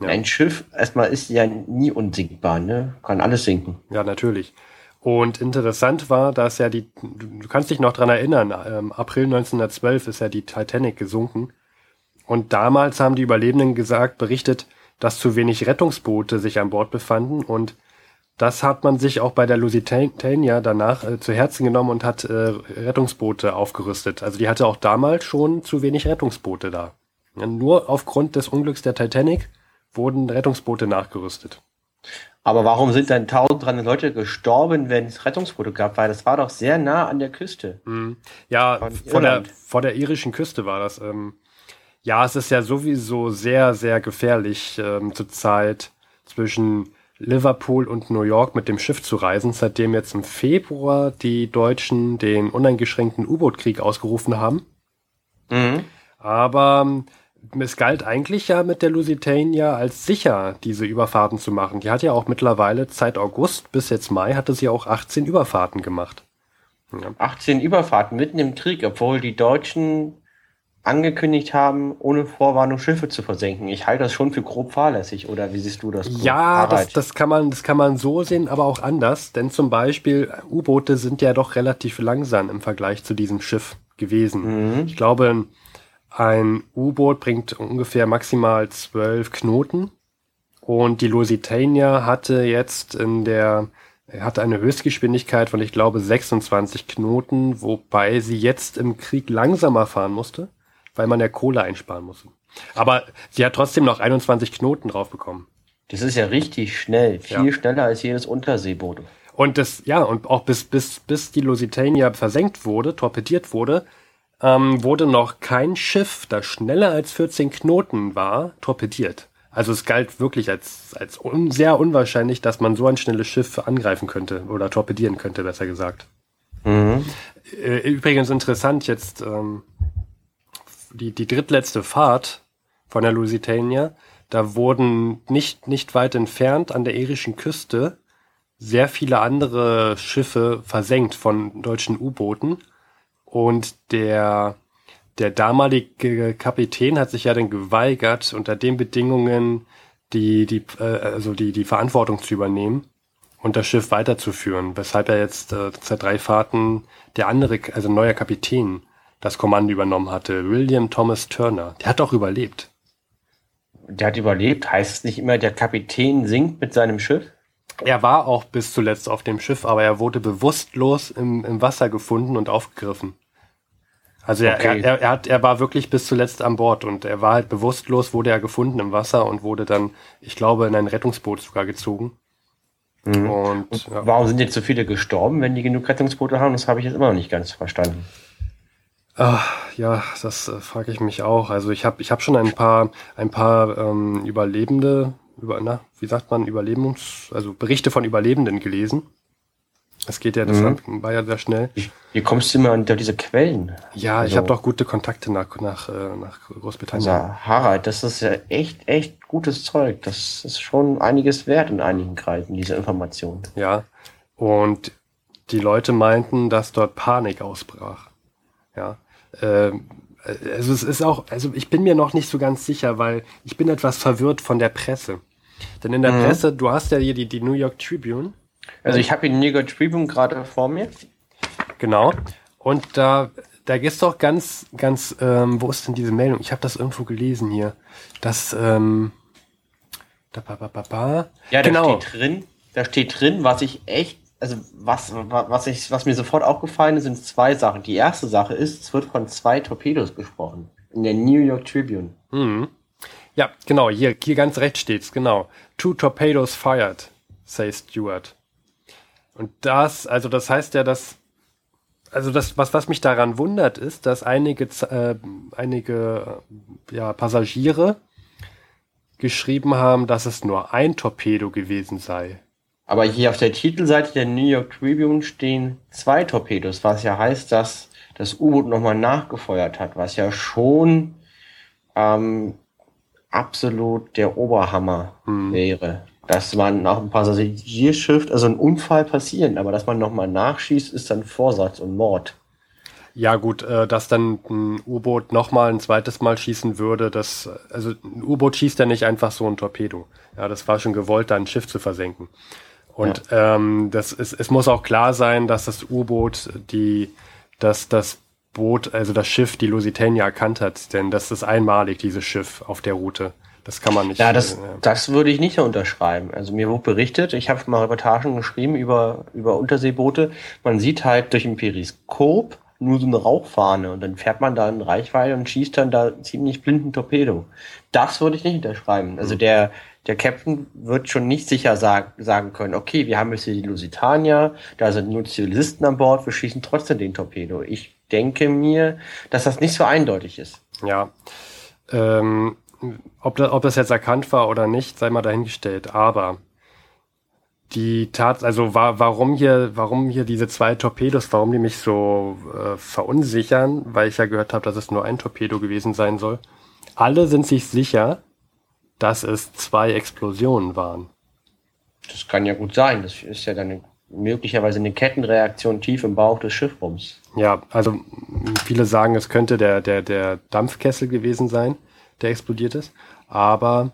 Speaker 1: Ja. Ein Schiff, erstmal ist ja nie unsinkbar, ne? Kann alles sinken.
Speaker 2: Ja, natürlich. Und interessant war, dass ja die, du kannst dich noch dran erinnern, ähm, April 1912 ist ja die Titanic gesunken. Und damals haben die Überlebenden gesagt, berichtet, dass zu wenig Rettungsboote sich an Bord befanden und das hat man sich auch bei der Lusitania danach äh, zu Herzen genommen und hat äh, Rettungsboote aufgerüstet. Also die hatte auch damals schon zu wenig Rettungsboote da. Ja, nur aufgrund des Unglücks der Titanic wurden Rettungsboote nachgerüstet.
Speaker 1: Aber warum sind dann 1300 Leute gestorben, wenn es Rettungsboote gab? Weil das war doch sehr nah an der Küste.
Speaker 2: Mhm. Ja, vor der, vor der irischen Küste war das. Ähm, ja, es ist ja sowieso sehr, sehr gefährlich ähm, zurzeit zwischen Liverpool und New York mit dem Schiff zu reisen, seitdem jetzt im Februar die Deutschen den uneingeschränkten U-Boot-Krieg ausgerufen haben. Mhm. Aber ähm, es galt eigentlich ja mit der Lusitania als sicher, diese Überfahrten zu machen. Die hat ja auch mittlerweile seit August bis jetzt Mai hatte sie auch 18 Überfahrten gemacht.
Speaker 1: Ja. 18 Überfahrten mitten im Krieg, obwohl die Deutschen angekündigt haben, ohne Vorwarnung Schiffe zu versenken. Ich halte das schon für grob fahrlässig, oder wie siehst du das?
Speaker 2: Ja, das, das, kann man, das kann man so sehen, aber auch anders. Denn zum Beispiel U-Boote sind ja doch relativ langsam im Vergleich zu diesem Schiff gewesen. Mhm. Ich glaube, ein U-Boot bringt ungefähr maximal zwölf Knoten. Und die Lusitania hatte jetzt in der hatte eine Höchstgeschwindigkeit von, ich glaube, 26 Knoten, wobei sie jetzt im Krieg langsamer fahren musste weil man ja Kohle einsparen muss. Aber sie hat trotzdem noch 21 Knoten drauf bekommen.
Speaker 1: Das ist ja richtig schnell, viel ja. schneller als jedes Unterseeboot.
Speaker 2: Und das, ja, und auch bis, bis, bis die Lusitania versenkt wurde, torpediert wurde, ähm, wurde noch kein Schiff, das schneller als 14 Knoten war, torpediert. Also es galt wirklich als, als un, sehr unwahrscheinlich, dass man so ein schnelles Schiff angreifen könnte oder torpedieren könnte, besser gesagt. Mhm. Äh, übrigens interessant jetzt, ähm, die, die drittletzte Fahrt von der Lusitania, da wurden nicht, nicht weit entfernt an der irischen Küste sehr viele andere Schiffe versenkt von deutschen U-Booten. Und der, der damalige Kapitän hat sich ja dann geweigert, unter den Bedingungen die, die, äh, also die, die Verantwortung zu übernehmen und das Schiff weiterzuführen, weshalb er jetzt äh, seit drei Fahrten der andere, also neuer Kapitän das Kommando übernommen hatte, William Thomas Turner. Der hat auch überlebt.
Speaker 1: Der hat überlebt? Heißt es nicht immer, der Kapitän sinkt mit seinem Schiff?
Speaker 2: Er war auch bis zuletzt auf dem Schiff, aber er wurde bewusstlos im, im Wasser gefunden und aufgegriffen. Also er, okay. er, er, hat, er war wirklich bis zuletzt an Bord und er war halt bewusstlos, wurde er gefunden im Wasser und wurde dann, ich glaube, in ein Rettungsboot sogar gezogen.
Speaker 1: Mhm. Und, und ja. warum sind jetzt so viele gestorben, wenn die genug Rettungsboote haben? Das habe ich jetzt immer noch nicht ganz verstanden.
Speaker 2: Ach, ja, das äh, frage ich mich auch. Also ich habe ich hab schon ein paar ein paar ähm, Überlebende über na wie sagt man Überlebens also Berichte von Überlebenden gelesen. Es geht ja, das mhm. war ja sehr schnell.
Speaker 1: Wie kommst du immer unter diese Quellen?
Speaker 2: Ja, also, ich habe doch gute Kontakte nach nach äh, nach Großbritannien.
Speaker 1: Also Harald, das ist ja echt echt gutes Zeug. Das ist schon einiges wert in einigen Kreisen diese Information.
Speaker 2: Ja, und die Leute meinten, dass dort Panik ausbrach. Ja, ähm, also es ist auch, also ich bin mir noch nicht so ganz sicher, weil ich bin etwas verwirrt von der Presse. Denn in der mhm. Presse, du hast ja hier die, die New York Tribune.
Speaker 1: Also ich habe die New York Tribune gerade vor mir.
Speaker 2: Genau. Und da, da ist doch ganz, ganz, ähm, wo ist denn diese Meldung? Ich habe das irgendwo gelesen hier. Das, ähm,
Speaker 1: da, ba, ba, ba, ba. Ja, da genau. steht drin, da steht drin, was ich echt also was, was, ich, was mir sofort aufgefallen ist, sind zwei Sachen. Die erste Sache ist, es wird von zwei Torpedos gesprochen. In der New York Tribune.
Speaker 2: Mhm. Ja, genau, hier, hier ganz rechts steht's, genau. Two torpedoes fired, says Stewart. Und das, also das heißt ja, dass, also das, was, was mich daran wundert, ist, dass einige, äh, einige ja, Passagiere geschrieben haben, dass es nur ein Torpedo gewesen sei
Speaker 1: Aber hier auf der Titelseite der New York Tribune stehen zwei Torpedos, was ja heißt, dass das U-Boot nochmal nachgefeuert hat, was ja schon ähm, absolut der Oberhammer hm. wäre. Dass man nach einem Passagierschiff, also ein Unfall passieren, aber dass man nochmal nachschießt, ist dann Vorsatz und Mord.
Speaker 2: Ja gut, äh, dass dann ein U-Boot nochmal ein zweites Mal schießen würde, das, also ein U-Boot schießt ja nicht einfach so ein Torpedo. Ja, das war schon gewollt, da ein Schiff zu versenken. Und ja. ähm, das ist, es muss auch klar sein, dass das U-Boot die, dass das Boot, also das Schiff, die Lusitania erkannt hat, denn das ist einmalig, dieses Schiff auf der Route. Das kann man nicht.
Speaker 1: Ja, das, äh, das würde ich nicht unterschreiben. Also mir wurde berichtet, ich habe mal Reportagen geschrieben über, über Unterseeboote. Man sieht halt durch ein Periskop nur so eine Rauchfahne und dann fährt man da in Reichweite und schießt dann da ziemlich blinden Torpedo. Das würde ich nicht unterschreiben. Also mhm. der, der Captain wird schon nicht sicher sag, sagen können, okay, wir haben jetzt hier die Lusitania, da sind nur Zivilisten an Bord, wir schießen trotzdem den Torpedo. Ich denke mir, dass das nicht so eindeutig ist.
Speaker 2: Ja. Ähm, ob, das, ob das jetzt erkannt war oder nicht, sei mal dahingestellt. Aber die Tat, also war, warum hier, warum hier diese zwei Torpedos, warum die mich so äh, verunsichern, weil ich ja gehört habe, dass es nur ein Torpedo gewesen sein soll. Alle sind sich sicher, dass es zwei Explosionen waren.
Speaker 1: Das kann ja gut sein. Das ist ja dann möglicherweise eine Kettenreaktion tief im Bauch des Schiffrums.
Speaker 2: Ja, also viele sagen, es könnte der, der, der Dampfkessel gewesen sein, der explodiert ist. Aber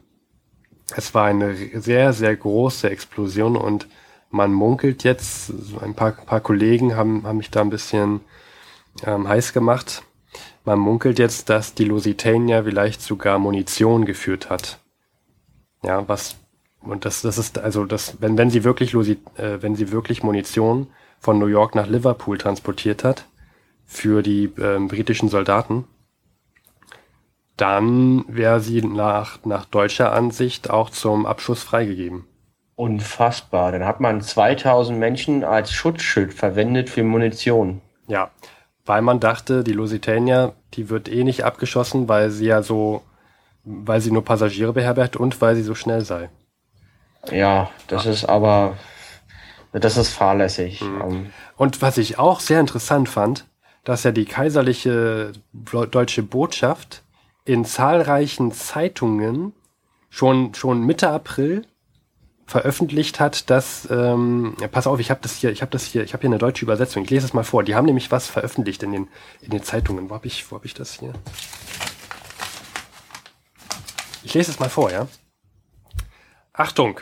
Speaker 2: es war eine sehr, sehr große Explosion und man munkelt jetzt, ein paar, paar Kollegen haben, haben mich da ein bisschen ähm, heiß gemacht. Man munkelt jetzt, dass die Lusitania vielleicht sogar Munition geführt hat. Ja, was und das, das ist also das, wenn wenn sie wirklich Lusi, äh, wenn sie wirklich Munition von New York nach Liverpool transportiert hat für die äh, britischen Soldaten, dann wäre sie nach nach deutscher Ansicht auch zum Abschuss freigegeben.
Speaker 1: Unfassbar. Dann hat man 2000 Menschen als Schutzschild verwendet für Munition.
Speaker 2: Ja, weil man dachte, die Lusitania, die wird eh nicht abgeschossen, weil sie ja so weil sie nur Passagiere beherbergt und weil sie so schnell sei.
Speaker 1: Ja, das ist aber, das ist fahrlässig. Mhm.
Speaker 2: Und was ich auch sehr interessant fand, dass ja die kaiserliche deutsche Botschaft in zahlreichen Zeitungen schon, schon Mitte April veröffentlicht hat, dass ähm, pass auf, ich habe das hier, ich habe das hier, ich habe hier eine deutsche Übersetzung. Ich lese es mal vor. Die haben nämlich was veröffentlicht in den in den Zeitungen. Wo habe ich, wo habe ich das hier? Ich lese es mal vor, ja. Achtung!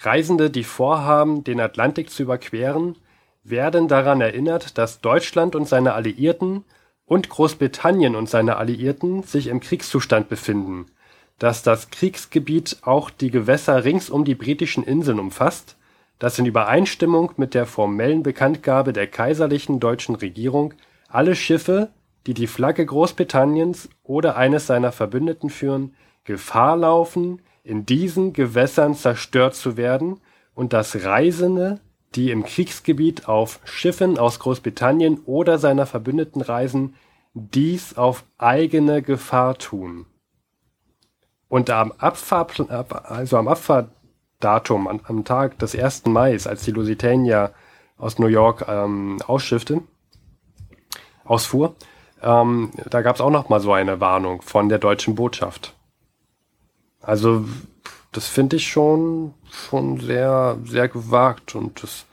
Speaker 2: Reisende, die vorhaben, den Atlantik zu überqueren, werden daran erinnert, dass Deutschland und seine Alliierten und Großbritannien und seine Alliierten sich im Kriegszustand befinden, dass das Kriegsgebiet auch die Gewässer rings um die britischen Inseln umfasst, dass in Übereinstimmung mit der formellen Bekanntgabe der kaiserlichen deutschen Regierung alle Schiffe, die die Flagge Großbritanniens oder eines seiner Verbündeten führen, Gefahr laufen, in diesen Gewässern zerstört zu werden und dass Reisende, die im Kriegsgebiet auf Schiffen aus Großbritannien oder seiner Verbündeten reisen, dies auf eigene Gefahr tun. Und am, Abfahr also am Abfahrtdatum, am, am Tag des 1. Mai, als die Lusitania aus New York ähm, ausschiffte, ausfuhr, ähm, da gab es auch noch mal so eine Warnung von der deutschen Botschaft. Also das finde ich schon schon sehr sehr gewagt und das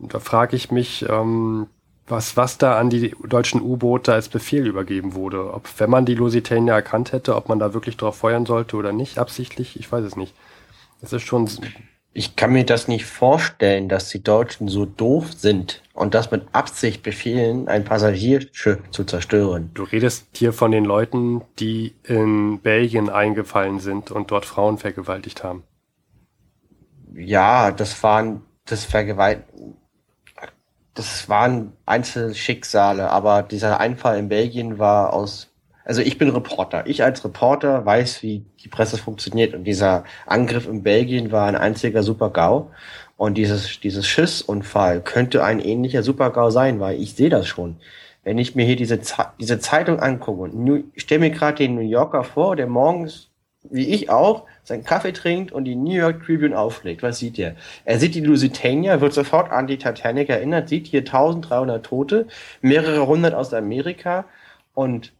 Speaker 2: da frage ich mich, ähm, was was da an die deutschen U-Boote als Befehl übergeben wurde. Ob wenn man die Lusitania erkannt hätte, ob man da wirklich drauf feuern sollte oder nicht, absichtlich, ich weiß es nicht. Das ist schon
Speaker 1: ich kann mir das nicht vorstellen, dass die Deutschen so doof sind und das mit Absicht befehlen, ein Passagierschiff zu zerstören.
Speaker 2: Du redest hier von den Leuten, die in Belgien eingefallen sind und dort Frauen vergewaltigt haben.
Speaker 1: Ja, das waren das Vergewalt das waren Einzelschicksale, aber dieser Einfall in Belgien war aus also ich bin Reporter. Ich als Reporter weiß, wie die Presse funktioniert. Und dieser Angriff in Belgien war ein einziger Super-GAU. Und dieses, dieses Schissunfall könnte ein ähnlicher Super-GAU sein, weil ich sehe das schon. Wenn ich mir hier diese, diese Zeitung angucke und ich stelle mir gerade den New Yorker vor, der morgens wie ich auch, seinen Kaffee trinkt und die New York Tribune aufschlägt. Was sieht er? Er sieht die Lusitania, wird sofort an die Titanic erinnert, sieht hier 1300 Tote, mehrere hundert aus Amerika und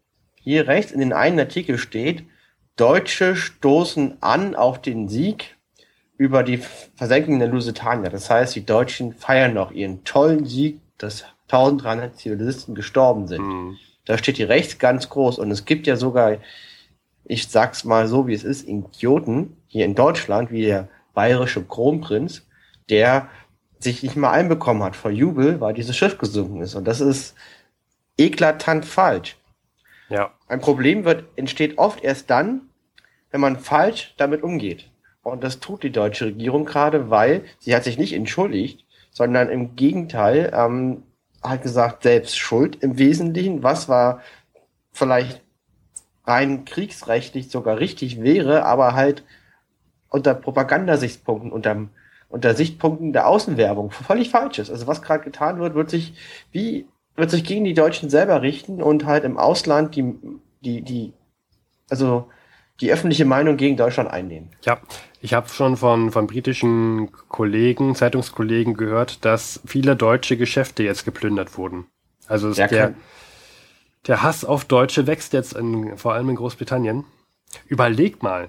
Speaker 1: hier rechts in den einen Artikel steht, Deutsche stoßen an auf den Sieg über die Versenkung der Lusitania. Das heißt, die Deutschen feiern noch ihren tollen Sieg, dass 1300 Zivilisten gestorben sind. Mhm. Da steht hier rechts ganz groß und es gibt ja sogar ich sag's mal so, wie es ist, Idioten hier in Deutschland, wie der bayerische Kronprinz, der sich nicht mal einbekommen hat vor Jubel, weil dieses Schiff gesunken ist. Und das ist eklatant falsch. Ja. Ein Problem wird, entsteht oft erst dann, wenn man falsch damit umgeht. Und das tut die deutsche Regierung gerade, weil sie hat sich nicht entschuldigt, sondern im Gegenteil ähm, hat gesagt, selbst schuld im Wesentlichen. Was war vielleicht rein kriegsrechtlich sogar richtig wäre, aber halt unter Propagandasichtpunkten, unter, unter Sichtpunkten der Außenwerbung völlig falsch ist. Also was gerade getan wird, wird sich wie wird sich gegen die Deutschen selber richten und halt im Ausland die die die also die öffentliche Meinung gegen Deutschland einnehmen.
Speaker 2: Ja, ich habe schon von, von britischen Kollegen, Zeitungskollegen gehört, dass viele deutsche Geschäfte jetzt geplündert wurden. Also ja, der, der Hass auf Deutsche wächst jetzt in, vor allem in Großbritannien. Überleg mal,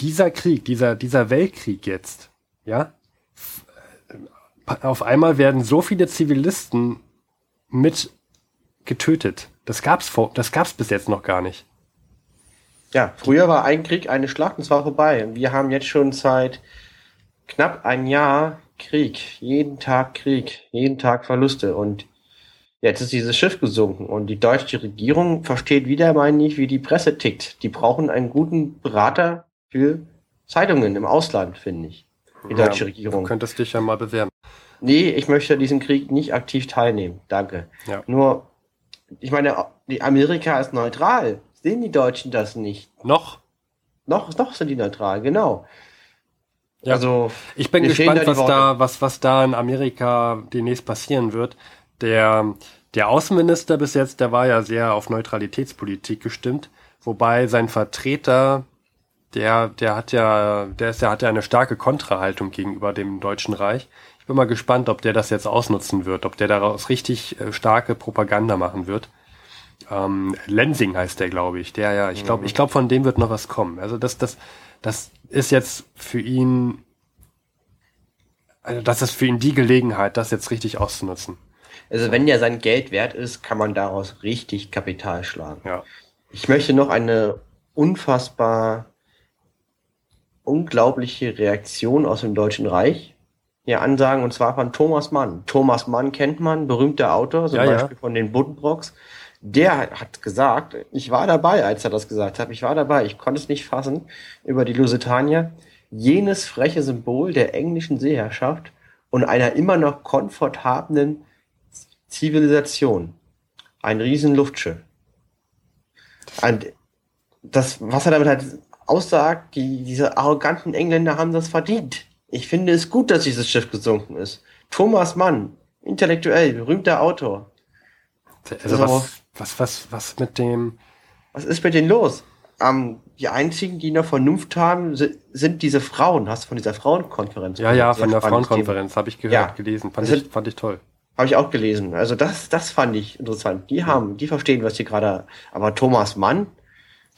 Speaker 2: dieser Krieg, dieser, dieser Weltkrieg jetzt, ja, auf einmal werden so viele Zivilisten mit getötet. Das gab's vor, das gab's bis jetzt noch gar nicht.
Speaker 1: Ja, früher war ein Krieg eine Schlacht und zwar vorbei. Und wir haben jetzt schon seit knapp ein Jahr Krieg. Jeden Tag Krieg, jeden Tag Verluste. Und Jetzt ist dieses Schiff gesunken und die deutsche Regierung versteht wieder mal nicht, wie die Presse tickt. Die brauchen einen guten Berater für Zeitungen im Ausland, finde ich. Die ja, deutsche Regierung.
Speaker 2: Du könntest dich ja mal bewerben.
Speaker 1: Nee, ich möchte diesen Krieg nicht aktiv teilnehmen. Danke. Ja. Nur, ich meine, die Amerika ist neutral. Sehen die Deutschen das nicht?
Speaker 2: Noch?
Speaker 1: Noch, noch sind die neutral, genau.
Speaker 2: Ja. Also, ich bin gespannt, was da, was, was da in Amerika demnächst passieren wird. Der, der Außenminister bis jetzt, der war ja sehr auf Neutralitätspolitik gestimmt, wobei sein Vertreter, der, der hat ja, der ist ja, hat ja eine starke Kontrahaltung gegenüber dem Deutschen Reich. Ich bin mal gespannt, ob der das jetzt ausnutzen wird, ob der daraus richtig äh, starke Propaganda machen wird. Ähm, Lensing heißt der, glaube ich. Der ja, ich glaube, ich glaube, von dem wird noch was kommen. Also das, das, das ist jetzt für ihn, also das ist für ihn die Gelegenheit, das jetzt richtig auszunutzen.
Speaker 1: Also wenn der sein Geld wert ist, kann man daraus richtig Kapital schlagen. Ja. Ich möchte noch eine unfassbar unglaubliche Reaktion aus dem Deutschen Reich hier ansagen, und zwar von Thomas Mann. Thomas Mann kennt man, berühmter Autor, zum ja, Beispiel ja. von den Buddenbrocks. Der hat gesagt, ich war dabei, als er das gesagt hat, ich war dabei, ich konnte es nicht fassen, über die Lusitania, jenes freche Symbol der englischen Seeherrschaft und einer immer noch komfortablen Zivilisation. Ein riesen Luftschiff. Ein, das, was er damit halt aussagt, die, diese arroganten Engländer haben das verdient. Ich finde es gut, dass dieses Schiff gesunken ist. Thomas Mann, intellektuell, berühmter Autor.
Speaker 2: Also, was, was, was, was mit dem...
Speaker 1: Was ist mit denen los? Ähm, die einzigen, die noch Vernunft haben, sind diese Frauen. Hast du von dieser Frauenkonferenz
Speaker 2: Ja, ja, von der Frauenkonferenz habe ich gehört, ja, gelesen. Fand ich, fand ich toll.
Speaker 1: Habe ich auch gelesen. Also das, das fand ich interessant. Die haben, die verstehen, was die gerade. Aber Thomas Mann,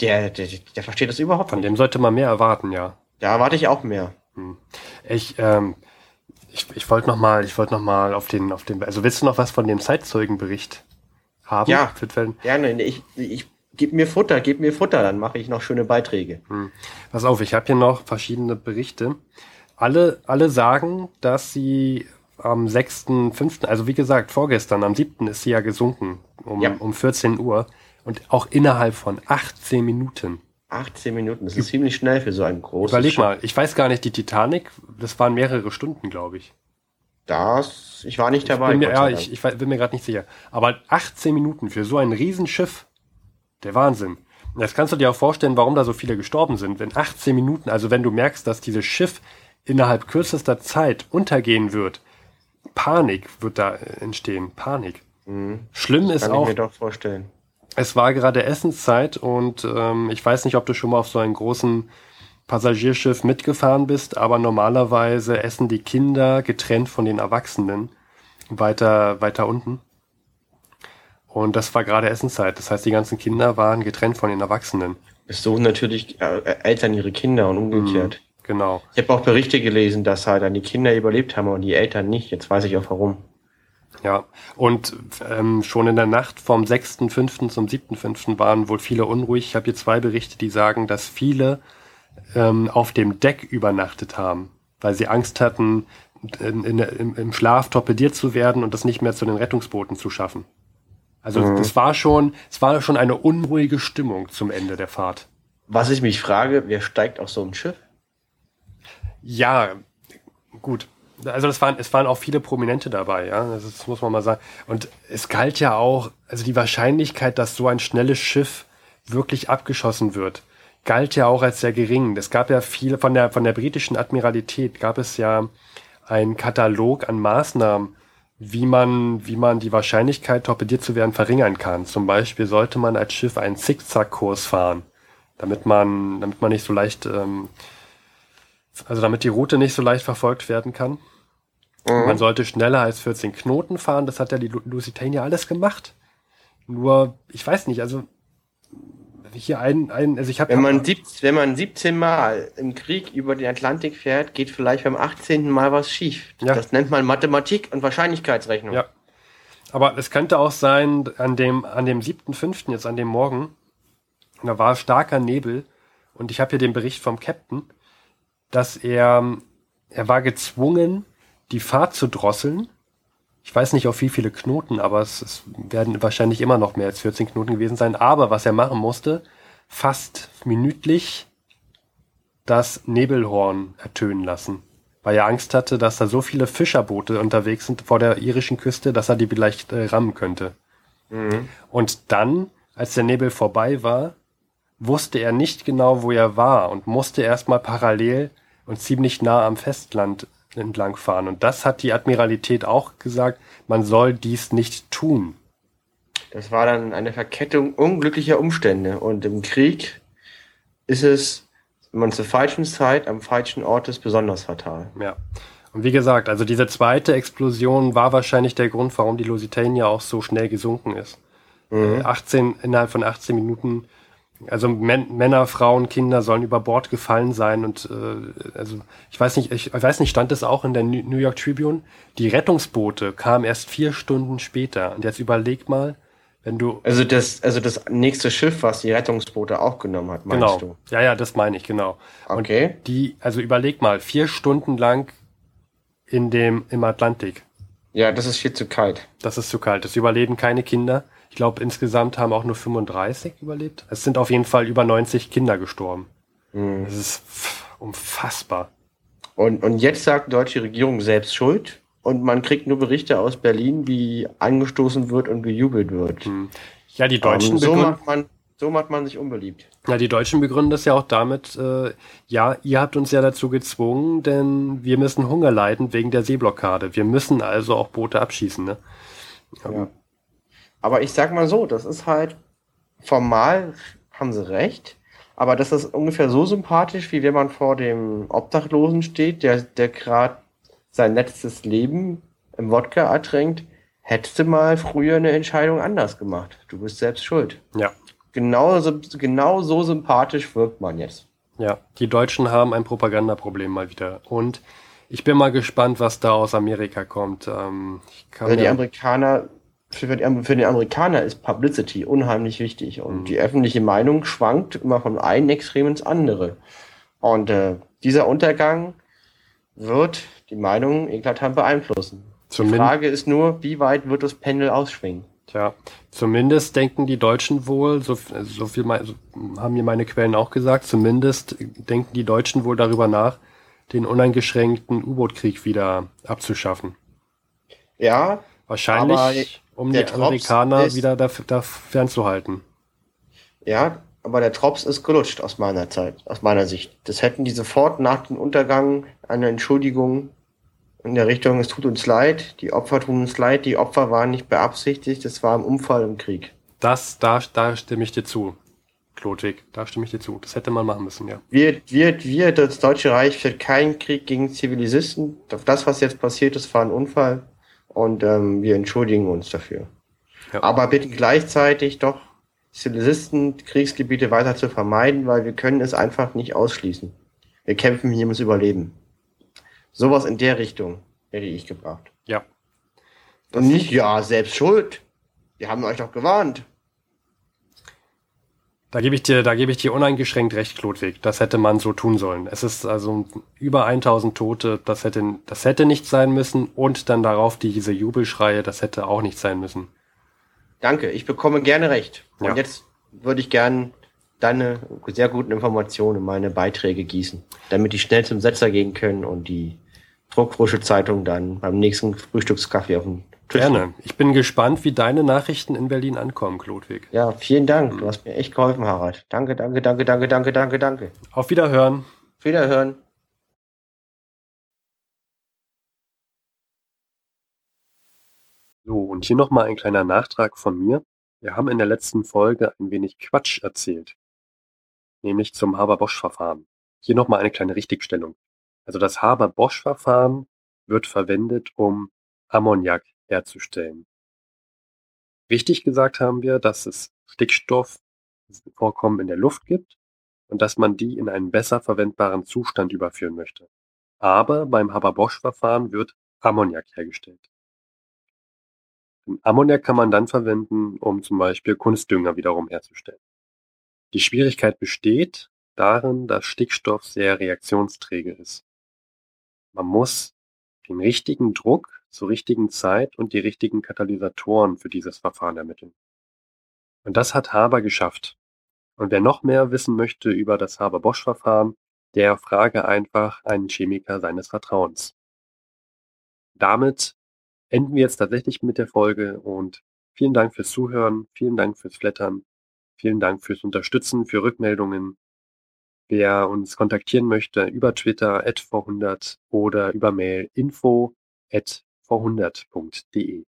Speaker 1: der, der, der versteht das überhaupt
Speaker 2: Von nicht. dem sollte man mehr erwarten, ja.
Speaker 1: Da erwarte ich auch mehr.
Speaker 2: Hm. Ich, ähm, ich, ich wollte noch mal, ich wollte noch mal auf den, auf den. Also willst du noch was von dem Zeitzeugenbericht haben?
Speaker 1: Ja, gerne. Ich, ich gib mir Futter, gib mir Futter, dann mache ich noch schöne Beiträge. Hm.
Speaker 2: Pass auf, ich habe hier noch verschiedene Berichte. Alle, alle sagen, dass sie am 6.5., also wie gesagt, vorgestern, am 7. ist sie ja gesunken, um, ja. um 14 Uhr. Und auch innerhalb von 18 Minuten.
Speaker 1: 18 Minuten, das ist ziemlich schnell für so ein großes
Speaker 2: Überleg mal, ich weiß gar nicht, die Titanic, das waren mehrere Stunden, glaube ich.
Speaker 1: Das, ich war nicht dabei.
Speaker 2: Ich mir, ja, ich, ich bin mir gerade nicht sicher. Aber 18 Minuten für so ein Riesenschiff, der Wahnsinn. Jetzt kannst du dir auch vorstellen, warum da so viele gestorben sind. Wenn 18 Minuten, also wenn du merkst, dass dieses Schiff innerhalb kürzester Zeit untergehen wird, Panik wird da entstehen. Panik. Mhm. Schlimm das ist kann auch. Kann
Speaker 1: ich mir doch vorstellen.
Speaker 2: Es war gerade Essenszeit und ähm, ich weiß nicht, ob du schon mal auf so einen großen Passagierschiff mitgefahren bist, aber normalerweise essen die Kinder getrennt von den Erwachsenen weiter, weiter unten. Und das war gerade Essenszeit. Das heißt, die ganzen Kinder waren getrennt von den Erwachsenen.
Speaker 1: Es suchen natürlich äh, Eltern ihre Kinder und umgekehrt.
Speaker 2: Mhm, genau.
Speaker 1: Ich habe auch Berichte gelesen, dass halt dann die Kinder überlebt haben und die Eltern nicht. Jetzt weiß ich auch warum.
Speaker 2: Ja, und ähm, schon in der Nacht vom 6.5. zum 7.5. waren wohl viele unruhig. Ich habe hier zwei Berichte, die sagen, dass viele ähm, auf dem Deck übernachtet haben, weil sie Angst hatten, in, in, im, im Schlaf torpediert zu werden und das nicht mehr zu den Rettungsbooten zu schaffen. Also mhm. das war schon, es war schon eine unruhige Stimmung zum Ende der Fahrt.
Speaker 1: Was ich mich frage, wer steigt auf so ein Schiff?
Speaker 2: Ja, gut. Also das waren, es waren auch viele Prominente dabei, ja. Das, das muss man mal sagen. Und es galt ja auch, also die Wahrscheinlichkeit, dass so ein schnelles Schiff wirklich abgeschossen wird, galt ja auch als sehr gering. Es gab ja viele, von der, von der britischen Admiralität gab es ja einen Katalog an Maßnahmen, wie man, wie man die Wahrscheinlichkeit, torpediert zu werden, verringern kann. Zum Beispiel sollte man als Schiff einen Zickzackkurs fahren, damit man, damit man nicht so leicht, ähm, also damit die Route nicht so leicht verfolgt werden kann. Mhm. Man sollte schneller als 14 Knoten fahren. Das hat ja die Lusitania alles gemacht. Nur, ich weiß nicht, also hier ein, ein also ich habe
Speaker 1: wenn man wenn man 17 Mal im Krieg über den Atlantik fährt, geht vielleicht beim 18. Mal was schief. Ja. Das nennt man Mathematik und Wahrscheinlichkeitsrechnung.
Speaker 2: Ja. Aber es könnte auch sein, an dem an dem 7.5. jetzt an dem Morgen, da war starker Nebel und ich habe hier den Bericht vom Captain, dass er er war gezwungen, die Fahrt zu drosseln. Ich weiß nicht auf wie viele Knoten, aber es, es werden wahrscheinlich immer noch mehr als 14 Knoten gewesen sein. Aber was er machen musste, fast minütlich das Nebelhorn ertönen lassen. Weil er Angst hatte, dass da so viele Fischerboote unterwegs sind vor der irischen Küste, dass er die vielleicht äh, rammen könnte. Mhm. Und dann, als der Nebel vorbei war, wusste er nicht genau, wo er war und musste erstmal parallel und ziemlich nah am Festland entlangfahren. Und das hat die Admiralität auch gesagt, man soll dies nicht tun.
Speaker 1: Das war dann eine Verkettung unglücklicher Umstände. Und im Krieg ist es, wenn man zur falschen Zeit am falschen Ort ist, besonders fatal.
Speaker 2: Ja. Und wie gesagt, also diese zweite Explosion war wahrscheinlich der Grund, warum die Lusitania auch so schnell gesunken ist. Mhm. 18, innerhalb von 18 Minuten also Männer, Frauen, Kinder sollen über Bord gefallen sein und äh, also ich weiß nicht, ich weiß nicht, stand es auch in der New York Tribune? Die Rettungsboote kamen erst vier Stunden später. Und jetzt überleg mal, wenn du
Speaker 1: also das also das nächste Schiff, was die Rettungsboote auch genommen hat,
Speaker 2: meinst genau. du? Ja, ja, das meine ich genau.
Speaker 1: Okay.
Speaker 2: Und die also überleg mal, vier Stunden lang in dem im Atlantik.
Speaker 1: Ja, das ist viel zu kalt.
Speaker 2: Das ist zu kalt. Das überleben keine Kinder. Ich glaube, insgesamt haben auch nur 35 überlebt. Es sind auf jeden Fall über 90 Kinder gestorben. Mhm. Das ist unfassbar.
Speaker 1: Und, und jetzt sagt die deutsche Regierung selbst schuld und man kriegt nur Berichte aus Berlin, wie angestoßen wird und gejubelt wird. Mhm.
Speaker 2: Ja, die Deutschen
Speaker 1: um, so macht man so macht man sich unbeliebt.
Speaker 2: Ja, die Deutschen begründen das ja auch damit, äh, ja, ihr habt uns ja dazu gezwungen, denn wir müssen Hunger leiden wegen der Seeblockade. Wir müssen also auch Boote abschießen, ne?
Speaker 1: Ja. Aber ich sag mal so, das ist halt formal haben sie recht, aber das ist ungefähr so sympathisch, wie wenn man vor dem Obdachlosen steht, der, der gerade sein letztes Leben im Wodka ertränkt. Hättest du mal früher eine Entscheidung anders gemacht. Du bist selbst schuld.
Speaker 2: Ja.
Speaker 1: Genauso, genau so sympathisch wirkt man jetzt.
Speaker 2: Ja, die Deutschen haben ein Propagandaproblem mal wieder. Und ich bin mal gespannt, was da aus Amerika kommt. Ähm,
Speaker 1: also die Amerikaner für, für den Amerikaner ist Publicity unheimlich wichtig und mhm. die öffentliche Meinung schwankt immer von einem Extrem ins andere. Und äh, dieser Untergang wird die Meinung eklatant beeinflussen. Zumindest, die Frage ist nur, wie weit wird das Pendel ausschwingen?
Speaker 2: Tja, zumindest denken die Deutschen wohl, so, so viel so haben mir meine Quellen auch gesagt, zumindest denken die Deutschen wohl darüber nach, den uneingeschränkten U-Boot-Krieg wieder abzuschaffen.
Speaker 1: Ja,
Speaker 2: wahrscheinlich um die Amerikaner ist, wieder da, da fernzuhalten.
Speaker 1: Ja, aber der Trops ist gelutscht aus meiner Zeit, aus meiner Sicht. Das hätten die sofort nach dem Untergang eine Entschuldigung in der Richtung, es tut uns leid, die Opfer tun uns leid, die Opfer waren nicht beabsichtigt, es war ein Unfall im Krieg.
Speaker 2: Das, da, da stimme ich dir zu. Klodwig. Da stimme ich dir zu. Das hätte man machen müssen, ja.
Speaker 1: Wir, wir, wir, das Deutsche Reich führt keinen Krieg gegen Zivilisten. Das, was jetzt passiert ist, war ein Unfall. Und ähm, wir entschuldigen uns dafür. Ja. Aber bitten gleichzeitig doch Zivilisten, Kriegsgebiete weiter zu vermeiden, weil wir können es einfach nicht ausschließen. Wir kämpfen hier ums Überleben. Sowas in der Richtung hätte ich gebracht.
Speaker 2: Ja.
Speaker 1: Und nicht, ja, selbst schuld. Wir haben euch doch gewarnt.
Speaker 2: Da gebe ich dir, da gebe ich dir uneingeschränkt recht, Klodwig. Das hätte man so tun sollen. Es ist also über 1000 Tote. Das hätte, das hätte nicht sein müssen. Und dann darauf diese Jubelschreie. Das hätte auch nicht sein müssen.
Speaker 1: Danke. Ich bekomme gerne recht. Und ja. jetzt würde ich gern deine sehr guten Informationen in meine Beiträge gießen, damit die schnell zum Setzer gehen können und die druckfrische Zeitung dann beim nächsten Frühstückskaffee auf dem.
Speaker 2: Gerne. Ich bin gespannt, wie deine Nachrichten in Berlin ankommen, Klodwig.
Speaker 1: Ja, vielen Dank. Du hast mir echt geholfen, Harald. Danke, danke, danke, danke, danke, danke, danke.
Speaker 2: Auf Wiederhören.
Speaker 1: Wiederhören.
Speaker 2: So, und hier nochmal ein kleiner Nachtrag von mir. Wir haben in der letzten Folge ein wenig Quatsch erzählt. Nämlich zum Haber-Bosch-Verfahren. Hier nochmal eine kleine Richtigstellung. Also das Haber-Bosch-Verfahren wird verwendet, um Ammoniak herzustellen. Richtig gesagt haben wir, dass es Stickstoffvorkommen in der Luft gibt und dass man die in einen besser verwendbaren Zustand überführen möchte. Aber beim Haber-Bosch-Verfahren wird Ammoniak hergestellt. Ammoniak kann man dann verwenden, um zum Beispiel Kunstdünger wiederum herzustellen. Die Schwierigkeit besteht darin, dass Stickstoff sehr reaktionsträge ist. Man muss den richtigen Druck zur richtigen Zeit und die richtigen Katalysatoren für dieses Verfahren ermitteln. Und das hat Haber geschafft. Und wer noch mehr wissen möchte über das Haber-Bosch-Verfahren, der frage einfach einen Chemiker seines Vertrauens. Damit enden wir jetzt tatsächlich mit der Folge und vielen Dank fürs Zuhören, vielen Dank fürs Flattern, vielen Dank fürs Unterstützen, für Rückmeldungen. Wer uns kontaktieren möchte, über Twitter at 400 oder über Mail info at jahrhundert.de